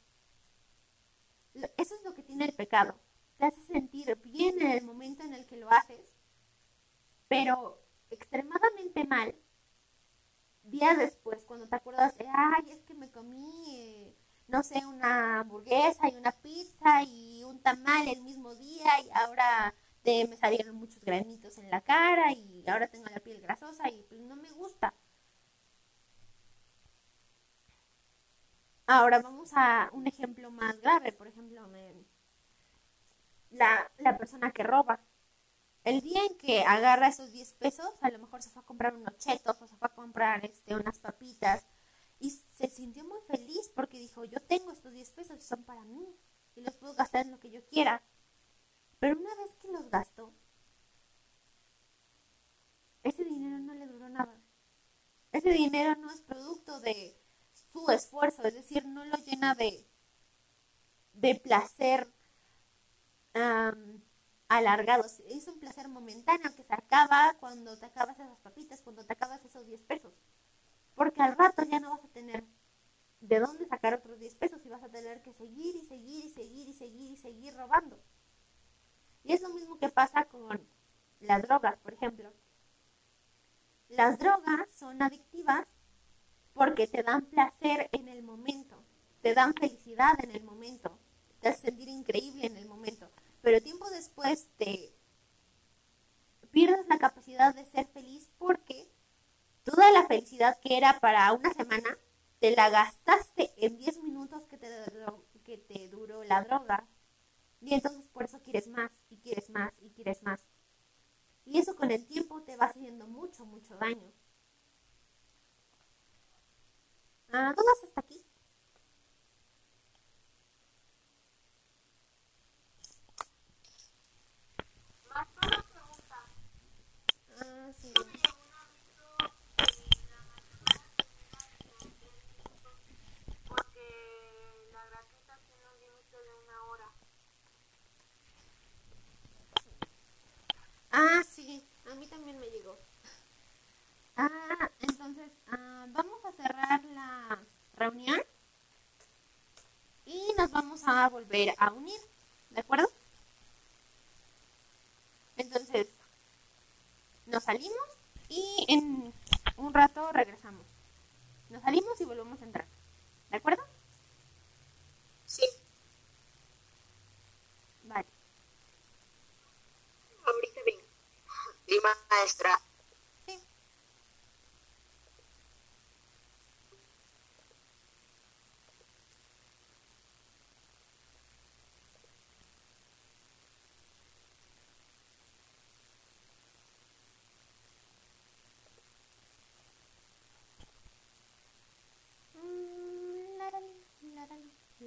Eso es lo que tiene el pecado. Te hace sentir bien en el momento en el que lo haces, pero extremadamente mal días después, cuando te acuerdas de, ay, es que me comí, eh, no sé, una hamburguesa y una pizza y un tamal el mismo día y ahora me salieron muchos granitos en la cara y ahora tengo la piel grasosa y pues no me gusta. Ahora vamos a un ejemplo más grave, por ejemplo, la, la persona que roba el día en que agarra esos 10 pesos, a lo mejor se fue a comprar unos chetos o se fue a comprar este, unas papitas y se sintió muy feliz porque dijo, yo tengo estos 10 pesos y son para mí y los puedo gastar en lo que yo quiera. Pero una vez que los gastó, ese dinero no le duró nada. Ese dinero no es producto de su esfuerzo, es decir, no lo llena de, de placer alargados. Es un placer momentáneo que se acaba cuando te acabas esas papitas, cuando te acabas esos 10 pesos porque al rato ya no vas a tener de dónde sacar otros 10 pesos y vas a tener que seguir y seguir y seguir y seguir y seguir robando. Y es lo mismo que pasa con las drogas, por ejemplo. Las drogas son adictivas porque te dan placer en el momento, te dan felicidad en el momento, te hacen sentir increíble en el momento, pero tiempo después te pierdes la capacidad de ser feliz porque Toda la felicidad que era para una semana, te la gastaste en 10 minutos que te, que te duró la droga. Y entonces por eso quieres más y quieres más y quieres más. Y eso con el tiempo te va haciendo mucho, mucho daño. Ah, todas a volver a unir, ¿de acuerdo? Entonces, nos salimos y en un rato regresamos. Nos salimos y volvemos a entrar, ¿de acuerdo? Sí. Vale. Ahorita vengo. Sí, maestra.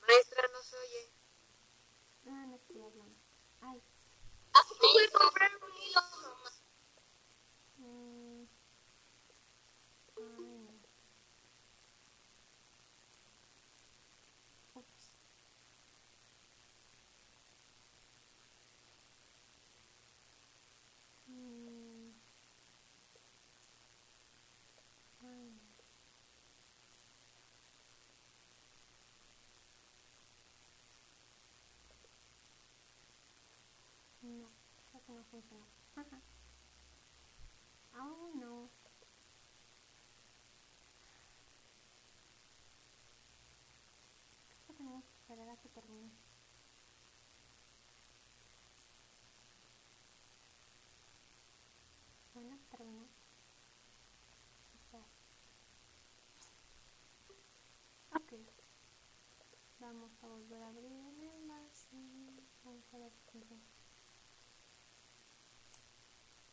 Maestra, no se oye. Ah, no. Ay. don't oh no. Esto tenemos que esperar a que termine. Bueno, terminó. Ok. Vamos a volver a abrir el enlace. Vamos a ver si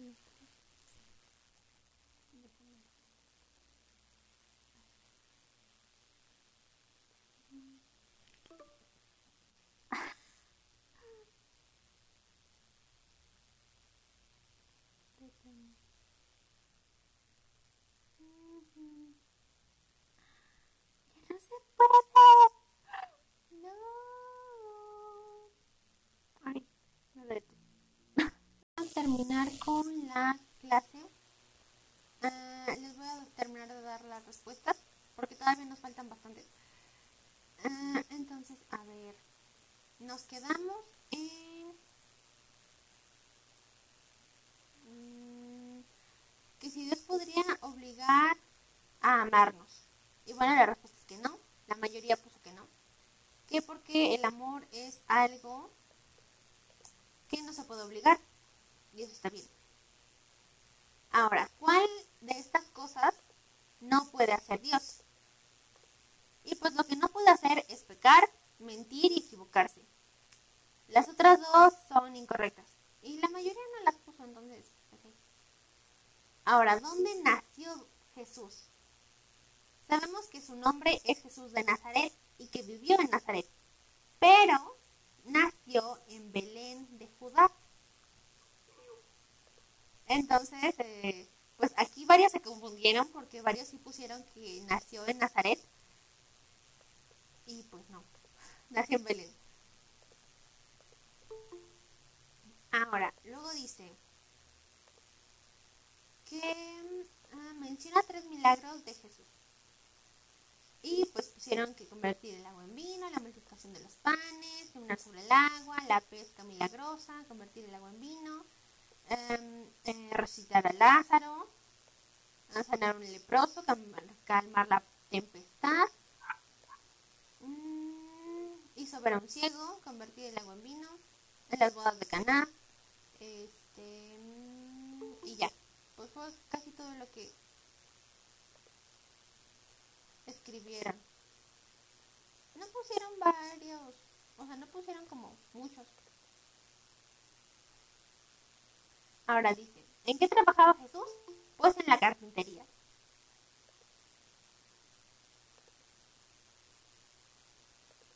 Mm-hmm. Amarnos? Y bueno, la respuesta es que no. La mayoría puso que no. Que porque el amor es algo que no se puede obligar. Y eso está bien. Ahora, ¿cuál de estas cosas no puede hacer Dios? Y pues lo que no puede hacer es pecar, mentir y equivocarse. Las otras dos son incorrectas. Y la mayoría no las puso entonces. Ahora, ¿dónde nació Jesús? Su nombre es Jesús de Nazaret y que vivió en Nazaret. Pero nació en Belén de Judá. Entonces, eh, pues aquí varios se confundieron porque varios sí pusieron que nació en Nazaret. Y pues no, nació en Belén. Ahora, luego dice que ah, menciona tres milagros de Jesús. Y pues pusieron que convertir el agua en vino, la multiplicación de los panes, caminar sobre el agua, la pesca milagrosa, convertir el agua en vino, em, eh, resucitar a Lázaro, sanar un leproso, calmar la tempestad, mm, hizo ver a un ciego, convertir el agua en vino, en las bodas de Caná, este, mm, y ya, pues fue casi todo lo que escribieron. No pusieron varios, o sea, no pusieron como muchos. Ahora dice, ¿en qué trabajaba Jesús? Pues en la carpintería.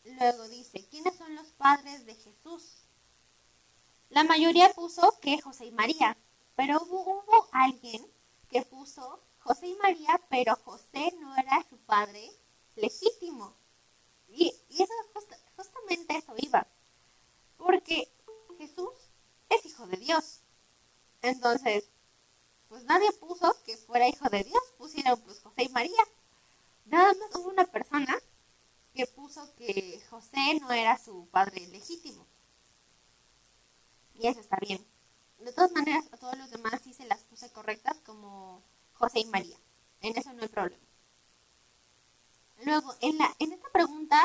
Luego dice, ¿quiénes son los padres de Jesús? La mayoría puso que José y María, pero hubo, alguien que puso José y María, pero José no era su padre legítimo. Y, eso justamente eso iba. Porque Jesús es hijo de Dios. Entonces, pues nadie puso que fuera hijo de Dios, pusieron pues José y María. Nada más hubo una persona que puso que José no era su padre legítimo. Y eso está bien. De todas maneras, a todos los demás sí se las puse correctas como José y María. En eso no hay problema. Luego, en, la, en esta pregunta,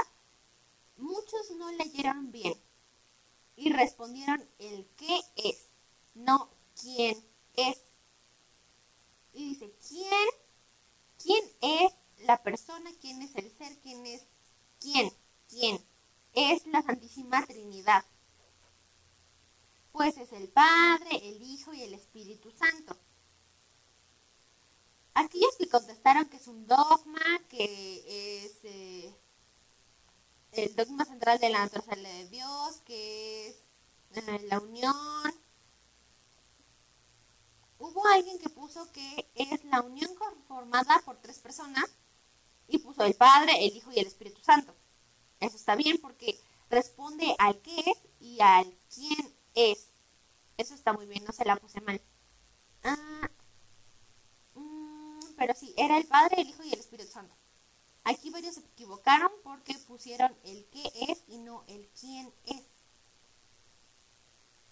muchos no leyeron bien y respondieron el qué es, no quién es. Y dice, ¿quién? ¿Quién es la persona? ¿Quién es el ser? ¿Quién es quién? ¿Quién? Es la Santísima Trinidad. Pues es el Padre, el Hijo y el Espíritu Santo. Aquellos que contestaron que es un dogma, que es eh, el dogma central de la naturaleza de Dios, que es eh, la unión. Hubo alguien que puso que es la unión conformada por tres personas y puso el Padre, el Hijo y el Espíritu Santo. Eso está bien porque responde al qué es y al quién es. Eso está muy bien, no se la puse mal. Ah, pero sí, era el Padre, el Hijo y el Espíritu Santo. Aquí varios se equivocaron porque pusieron el qué es y no el quién es.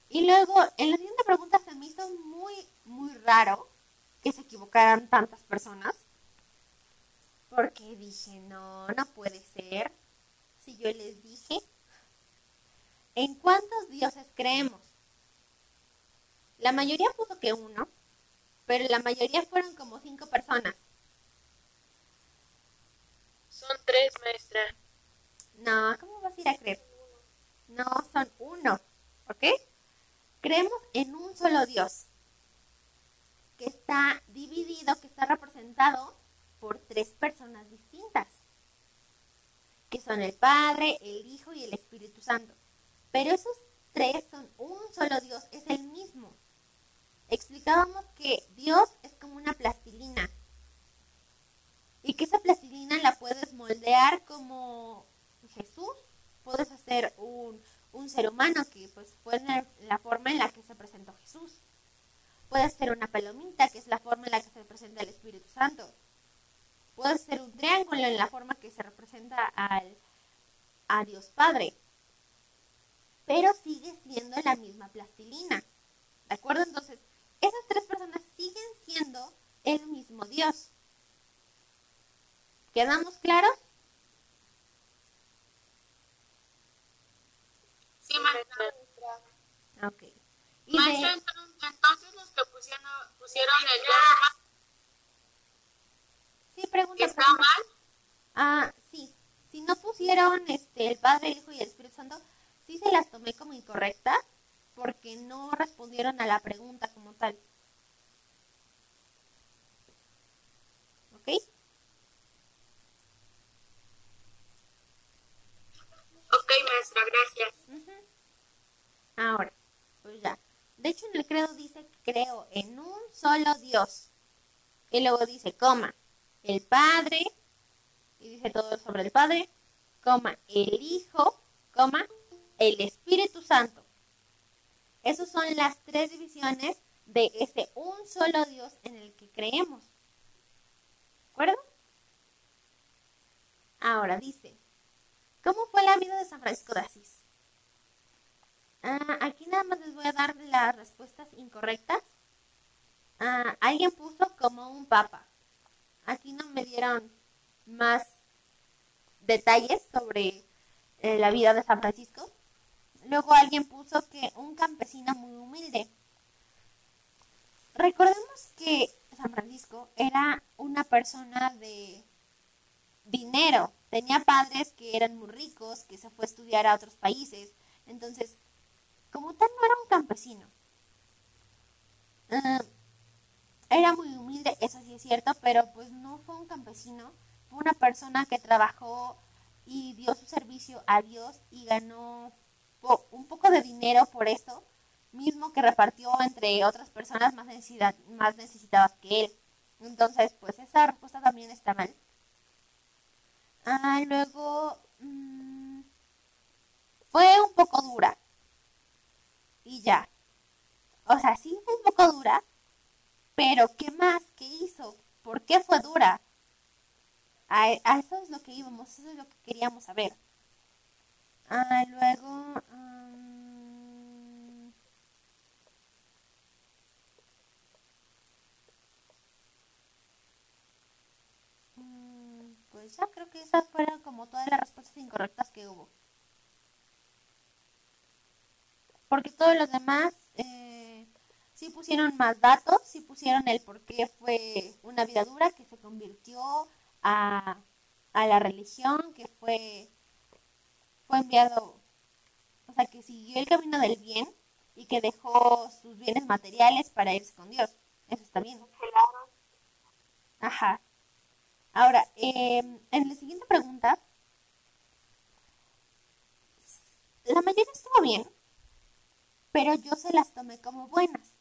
Y luego, en la siguiente pregunta se me hizo muy, muy raro que se equivocaran tantas personas. Porque dije, no, no puede ser. Si yo les dije, ¿en cuántos dioses creemos? La mayoría puso que uno, pero la mayoría fueron como cinco personas. Son tres, maestra. No, ¿cómo vas a ir a creer? No, son uno, ¿ok? Creemos en un solo Dios, que está dividido, que está representado por tres personas distintas, que son el Padre, el Hijo y el Espíritu Santo. Pero esos tres son un solo Dios, es el mismo explicábamos que Dios es como una plastilina y que esa plastilina la puedes moldear como Jesús, puedes hacer un, ser humano que pues fue la forma en la que se presentó Jesús. Puedes hacer una palomita, que es la forma en la que se presenta el Espíritu Santo. Puedes hacer un triángulo en la forma que se representa al, a Dios Padre. Pero sigue siendo la misma plastilina. ¿De acuerdo? Entonces, esas tres personas siguen siendo el mismo Dios. ¿Quedamos claros? Sí, maestra. Ok. Y Maestra, de, entonces los que pusieron, pusieron el dedo sí, pregunta. está pregunta. mal. Ah, sí. Si no pusieron este, el Padre, el Hijo y el Espíritu Santo, sí se las tomé como incorrectas porque no respondieron a la pregunta como tal. ¿Ok? Ok, maestra, gracias. Ahora, pues ya. De hecho, en el credo dice creo en un solo Dios. Y luego dice, coma, el Padre, y dice todo sobre el Padre, coma, el Hijo, coma, el Espíritu Santo. Esas son las tres divisiones de ese un solo Dios en el que creemos. ¿De acuerdo? Ahora dice, ¿cómo fue la vida de San Francisco de Asís? Ah, aquí nada más les voy a dar las respuestas incorrectas. Ah, alguien puso como un papa. Aquí no me dieron más detalles sobre eh, la vida de San Francisco. Luego alguien puso que un campesino muy humilde. Recordemos que San Francisco era una persona de dinero. Tenía padres que eran muy ricos, que se fue a estudiar a otros países. Entonces, como tal, no era un campesino. Ah, era muy humilde, eso sí es cierto, pero pues no fue un campesino. Fue una persona que trabajó y dio su servicio a Dios y ganó un poco de dinero por eso, mismo que repartió entre otras personas más, necesidad, más necesitadas que él. Entonces, pues esa respuesta también está mal. Ah, luego, mm, fue un poco dura. Y ya. O sea, sí fue un poco dura, pero ¿qué más? ¿Qué hizo? ¿Por qué fue dura? A eso es lo que íbamos, eso es lo que queríamos saber. Ah, luego... mm, mm, pues ya creo que esas fueron como todas las respuestas incorrectas que hubo. Porque todos los demás eh, sí pusieron más datos, sí pusieron el por qué fue una vida dura, que se convirtió a, a la religión, que fue, fue enviado, o sea, que siguió el camino del bien y que dejó sus bienes materiales para irse con Dios. Eso está bien. Claro. Ajá. Ahora, eh, en la siguiente pregunta, la mayoría estuvo bien, pero yo se las tomé como buenas.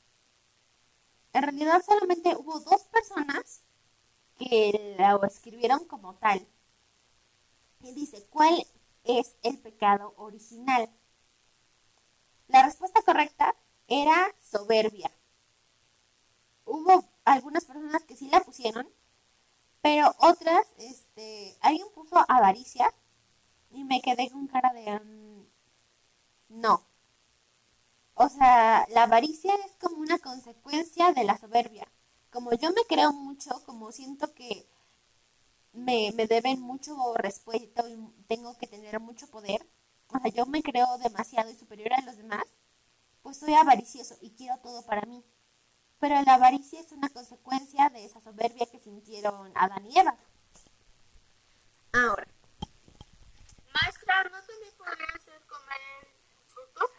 En realidad solamente hubo dos personas que lo escribieron como tal. Y dice, ¿cuál es el pecado original? La respuesta correcta era soberbia. Hubo algunas personas que sí la pusieron, pero otras, este, alguien puso avaricia y me quedé con cara de mm, no. O sea, la avaricia es como una consecuencia de la soberbia. Como yo me creo mucho, como siento que me, me deben mucho respeto y tengo que tener mucho poder, o sea, yo me creo demasiado y superior a los demás, pues soy avaricioso y quiero todo para mí. Pero la avaricia es una consecuencia de esa soberbia que sintieron Adán y Eva. Ahora, Maestra, ¿no también podría ser comer fruto?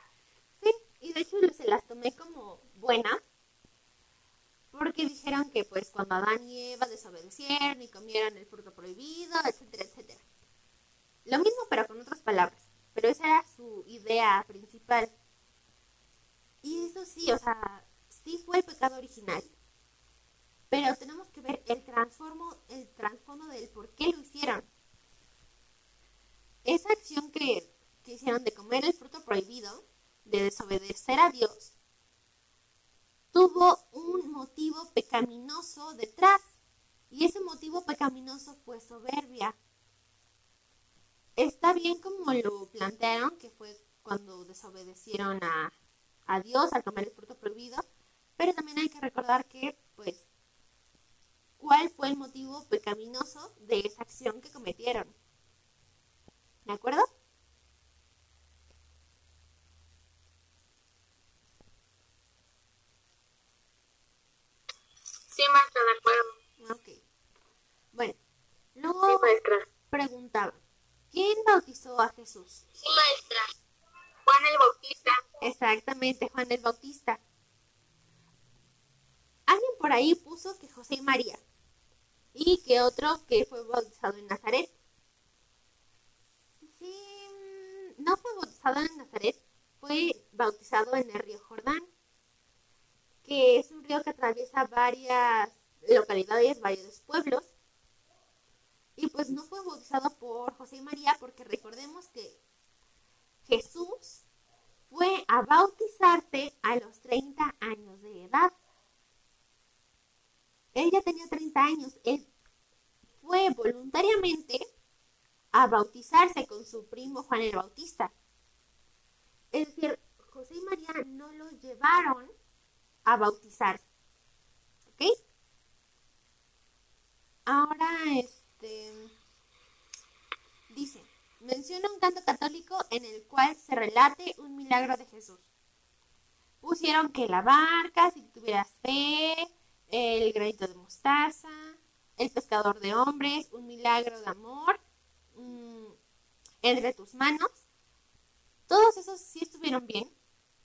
sí, y de hecho se las tomé como buenas, porque dijeron que pues cuando Adán y Eva desobedecieron y comieron el fruto prohibido, etcétera, etcétera. Lo mismo pero con otras palabras, pero esa era su idea principal. Y eso sí, o sea, sí fue el pecado original, pero tenemos que ver el transformo, el trasfondo del por qué lo hicieron. Esa acción que, que hicieron de comer el fruto prohibido, de desobedecer a Dios, tuvo un motivo pecaminoso detrás. Y ese motivo pecaminoso fue soberbia. Está bien como lo plantearon, que fue cuando desobedecieron a, a Dios al comer el fruto prohibido, pero también hay que recordar que, pues, cuál fue el motivo pecaminoso de esa acción que cometieron. ¿De acuerdo? Sí, maestra, de acuerdo. Ok. Bueno, luego preguntaba, ¿quién bautizó a Jesús? Sí, maestra. Juan el Bautista. Exactamente, Juan el Bautista. Alguien por ahí puso que José y María y que otro que fue bautizado en Nazaret. Sí, no fue bautizado en Nazaret, fue bautizado en el río Jordán, que es un río que atraviesa varias localidades, varios pueblos. Y pues no fue bautizado por José y María porque recordemos que Jesús fue a bautizarse a los 30 años de edad. Él ya tenía 30 años. Él fue voluntariamente a bautizarse con su primo Juan el Bautista. Es decir, José y María no lo llevaron a bautizarse. ¿Ok? Ahora, este, dice, menciona un canto católico en el cual se relate un milagro de Jesús. Pusieron que la barca, si tuvieras fe, el granito de mostaza, el pescador de hombres, un milagro de amor, mm, entre tus manos. Todos esos sí estuvieron bien.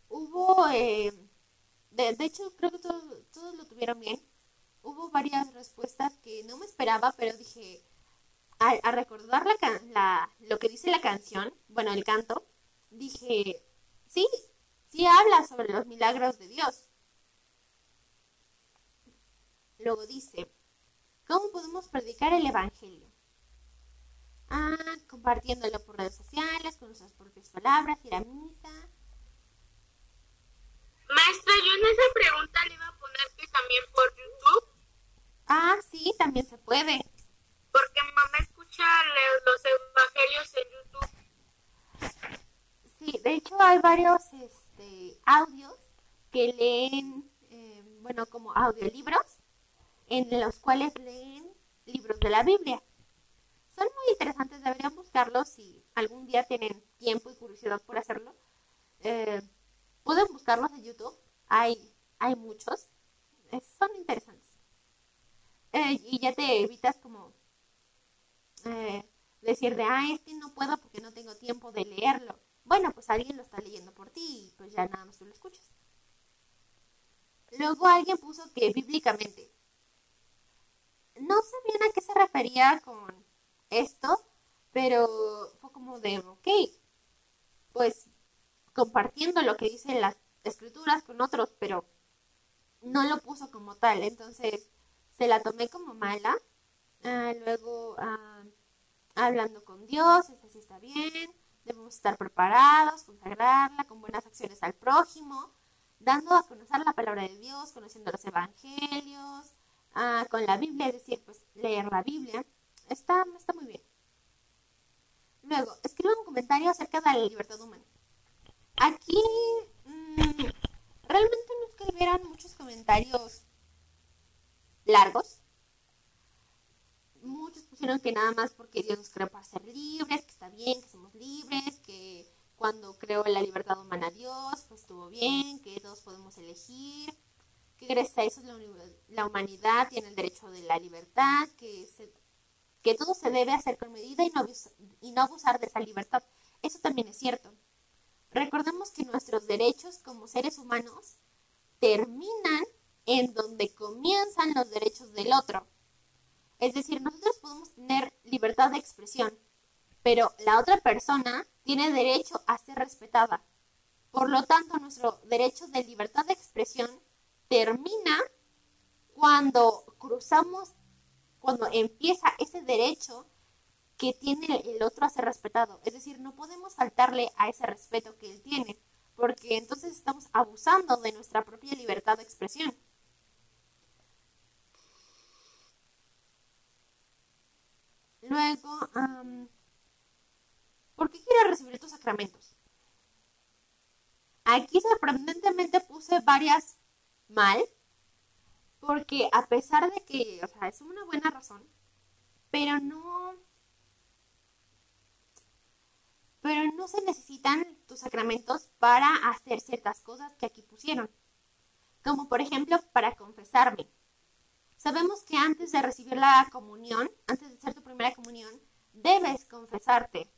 Hubo, eh, de, hecho, creo que todos, todos lo tuvieron bien. Hubo varias respuestas que no me esperaba, pero dije, a, recordar la, la, lo que dice la canción, bueno, el canto, dije, sí, sí habla sobre los milagros de Dios. Luego dice, ¿cómo podemos predicar el Evangelio? Ah, compartiéndolo por redes sociales, con nuestras propias palabras, ir a misa. Maestra, yo en esa pregunta le iba a poner que también por YouTube. Ah, sí, también se puede. Porque mamá escucha los evangelios en YouTube. Sí, de hecho hay varios este, audios que leen, eh, bueno, como audiolibros en los cuales leen libros de la Biblia. Son muy interesantes, deberían buscarlos si algún día tienen tiempo y curiosidad por hacerlo. Eh, pueden buscarlos en YouTube, hay, hay muchos, son interesantes. Eh, y ya te evitas como eh, decir de, ah, es que no puedo porque no tengo tiempo de leerlo. Bueno, pues alguien lo está leyendo por ti y pues ya nada más tú lo escuchas. Luego alguien puso que bíblicamente no sé bien a qué se refería con esto, pero fue como de, ok, pues compartiendo lo que dicen las escrituras con otros, pero no lo puso como tal, entonces se la tomé como mala. Ah, luego, ah, hablando con Dios, eso sí está bien, debemos estar preparados, consagrarla con buenas acciones al prójimo, dando a conocer la palabra de Dios, conociendo los evangelios, Ah, con la Biblia, es decir, pues leer la Biblia, está, está muy bien. Luego, escribe un comentario acerca de la libertad humana. Aquí mm, realmente no es que hubieran muchos comentarios largos. Muchos pusieron que nada más porque Dios nos creó para ser libres, que está bien, que somos libres, que cuando creó la libertad humana Dios, pues estuvo bien, que todos podemos elegir que gracias a eso la, humanidad tiene el derecho de la libertad, que, que todo se debe hacer con medida y no, y no abusar de esa libertad. Eso también es cierto. Recordemos que nuestros derechos como seres humanos terminan en donde comienzan los derechos del otro. Es decir, nosotros podemos tener libertad de expresión, pero la otra persona tiene derecho a ser respetada. Por lo tanto, nuestro derecho de libertad de expresión termina cuando cruzamos, cuando empieza ese derecho que tiene el otro a ser respetado. Es decir, no podemos faltarle a ese respeto que él tiene, porque entonces estamos abusando de nuestra propia libertad de expresión. Luego, ¿por qué quiero recibir tus sacramentos? Aquí sorprendentemente puse varias mal, Porque a pesar de que, es una buena razón, pero no... Pero no se necesitan tus sacramentos para hacer ciertas cosas que aquí pusieron. Como por ejemplo para confesarme. Sabemos que antes de recibir la comunión, antes de hacer tu primera comunión, debes confesarte.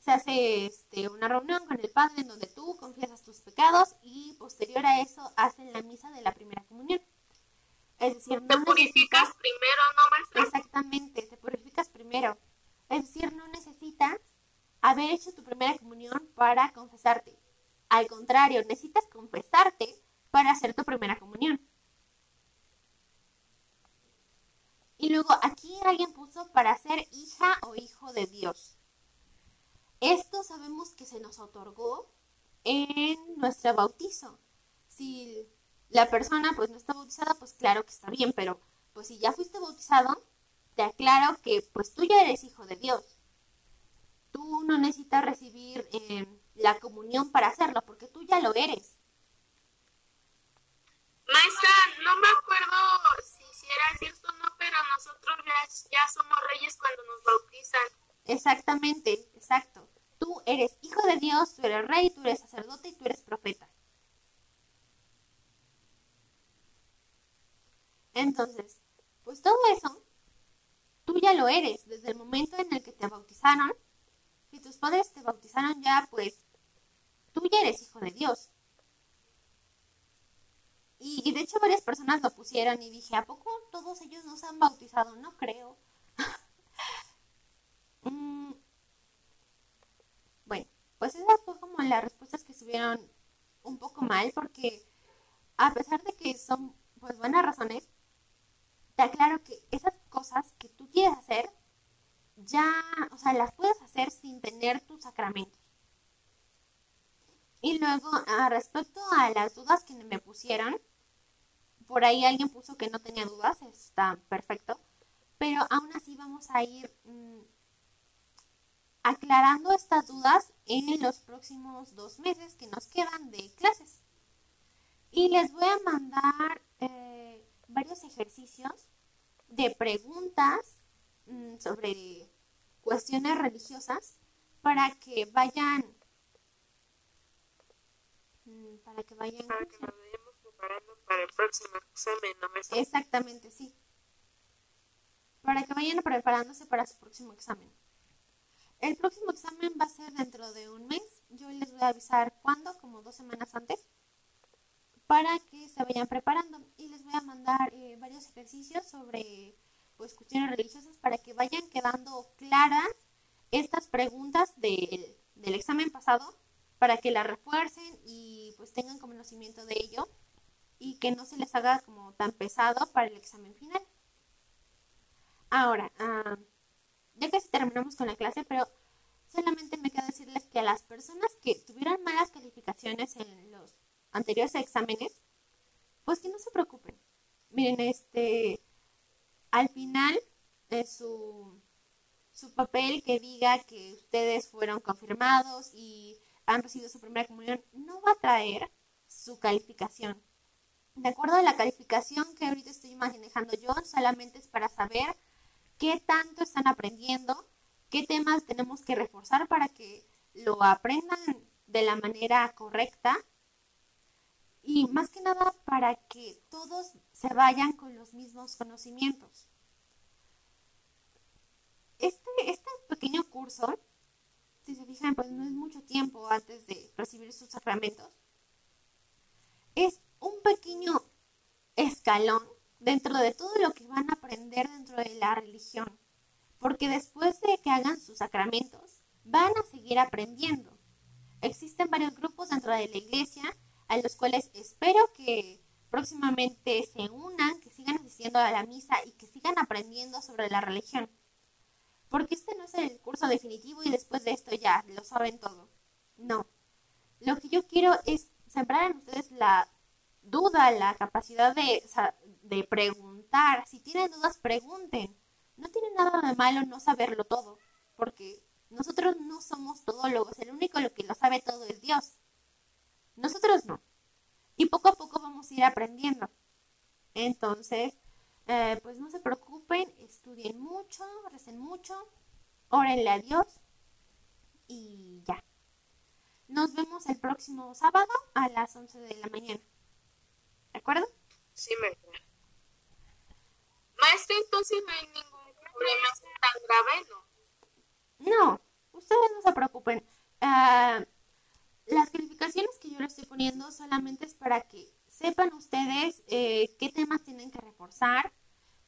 Se hace este, una reunión con el Padre en donde tú confiesas tus pecados y posterior a eso hacen la misa de la primera comunión. Es decir, no te purificas primero, ¿no, maestra? Exactamente, te purificas primero. Es decir, no necesitas haber hecho tu primera comunión para confesarte. Al contrario, necesitas confesarte para hacer tu primera comunión. Y luego aquí alguien puso para ser hija o hijo de Dios. Esto sabemos que se nos otorgó en nuestro bautizo. Si la persona pues no está bautizada, pues claro que está bien, pero pues si ya fuiste bautizado, te aclaro que pues tú ya eres hijo de Dios. Tú no necesitas recibir eh, la comunión para hacerlo, porque tú ya lo eres. Maestra, no me acuerdo si, cierto no, pero nosotros ya, somos reyes cuando nos bautizan. Exactamente, exacto. Tú eres hijo de Dios, tú eres rey, tú eres sacerdote y tú eres profeta. Entonces, pues todo eso, tú ya lo eres desde el momento en el que te bautizaron. Si tus padres te bautizaron ya, pues tú ya eres hijo de Dios. Y, de hecho varias personas lo pusieron y dije, ¿a poco todos ellos no se han bautizado? No creo. Mm. Bueno, pues esas fue como las respuestas que estuvieron un poco mal porque a pesar de que son pues buenas razones, te aclaro que esas cosas que tú quieres hacer, ya, o sea, las puedes hacer sin tener tus sacramentos. Y luego, respecto a las dudas que me pusieron, por ahí alguien puso que no tenía dudas, está perfecto, pero aún así vamos a ir mm, aclarando estas dudas en los próximos dos meses que nos quedan de clases. Y les voy a mandar eh, varios ejercicios de preguntas mm, sobre cuestiones religiosas para que vayan mm, para que vayan para el próximo examen, ¿no me Exactamente, sí. Para que vayan preparándose para su próximo examen. El próximo examen va a ser dentro de un mes. Yo les voy a avisar cuándo, como dos semanas antes, para que se vayan preparando. Y les voy a mandar eh, varios ejercicios sobre pues, cuestiones religiosas para que vayan quedando claras estas preguntas del, del examen pasado, para que las refuercen y pues tengan conocimiento de ello y que no se les haga como tan pesado para el examen final. Ahora, uh, ya casi terminamos con la clase, pero solamente me queda decirles que a las personas que tuvieron malas calificaciones en los anteriores exámenes, pues que no se preocupen. Miren, este, al final su, su papel que diga que ustedes fueron confirmados y han recibido su primera comunión, no va a traer su calificación de acuerdo a la calificación que ahorita estoy manejando yo, solamente es para saber qué tanto están aprendiendo, qué temas tenemos que reforzar para que lo aprendan de la manera correcta y más que nada para que todos se vayan con los mismos conocimientos. Este, este pequeño curso, si se fijan, pues no es mucho tiempo antes de recibir sus sacramentos, es un pequeño escalón dentro de todo lo que van a aprender dentro de la religión, porque después de que hagan sus sacramentos, van a seguir aprendiendo. Existen varios grupos dentro de la iglesia a los cuales espero que próximamente se unan, que sigan asistiendo a la misa y que sigan aprendiendo sobre la religión. Porque este no es el curso definitivo y después de esto ya lo saben todo. No. Lo que yo quiero es sembrar en ustedes la duda, la capacidad de, de preguntar. Si tienen dudas, pregunten. No tiene nada de malo no saberlo todo, porque nosotros no somos todólogos, el único lo que lo sabe todo es Dios. Nosotros no. Y poco a poco vamos a ir aprendiendo. Entonces, eh, pues no se preocupen, estudien mucho, recen mucho, órenle a Dios y ya. Nos vemos el próximo sábado a las 11 de la mañana. ¿De acuerdo? Sí, maestra. Maestra, entonces no hay ningún problema tan grave, ¿no? No, ustedes no se preocupen. Ah, las calificaciones que yo les estoy poniendo solamente es para que sepan ustedes eh, qué temas tienen que reforzar,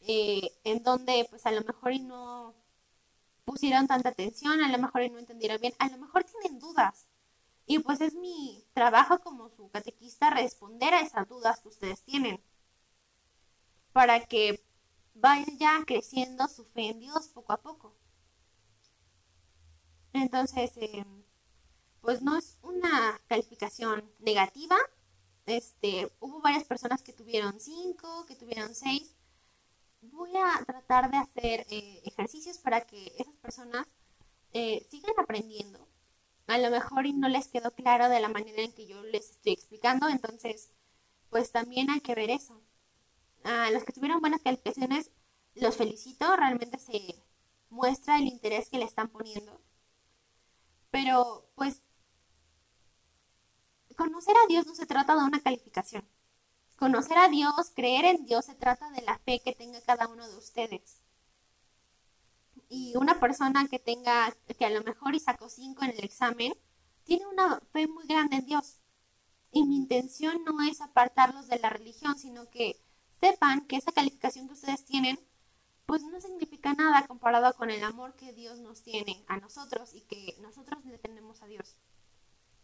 eh, en donde pues a lo mejor y no pusieron tanta atención, a lo mejor y no entendieron bien, a lo mejor tienen dudas. Y pues es mi trabajo como su catequista responder a esas dudas que ustedes tienen. Para que vaya creciendo su fe en Dios poco a poco. Entonces, eh, pues no es una calificación negativa. Este, hubo varias personas que tuvieron cinco, que tuvieron seis. Voy a tratar de hacer eh, ejercicios para que esas personas eh, sigan aprendiendo. A lo mejor no les quedó claro de la manera en que yo les estoy explicando, entonces, pues también hay que ver eso. A los que tuvieron buenas calificaciones, los felicito, realmente se muestra el interés que le están poniendo. Pero, pues, conocer a Dios no se trata de una calificación. Conocer a Dios, creer en Dios, se trata de la fe que tenga cada uno de ustedes. Y una persona que tenga, que a lo mejor y sacó cinco en el examen, tiene una fe muy grande en Dios. Y mi intención no es apartarlos de la religión, sino que sepan que esa calificación que ustedes tienen, pues no significa nada comparado con el amor que Dios nos tiene a nosotros y que nosotros le tenemos a Dios.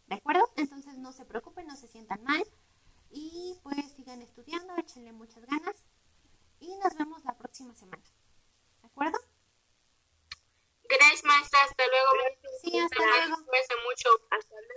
¿De acuerdo? Entonces no se preocupen, no se sientan mal y pues sigan estudiando, échenle muchas ganas y nos vemos la próxima semana. ¿De acuerdo? Gracias, maestra. Hasta luego. Sí, hasta luego. mucho. Hasta luego.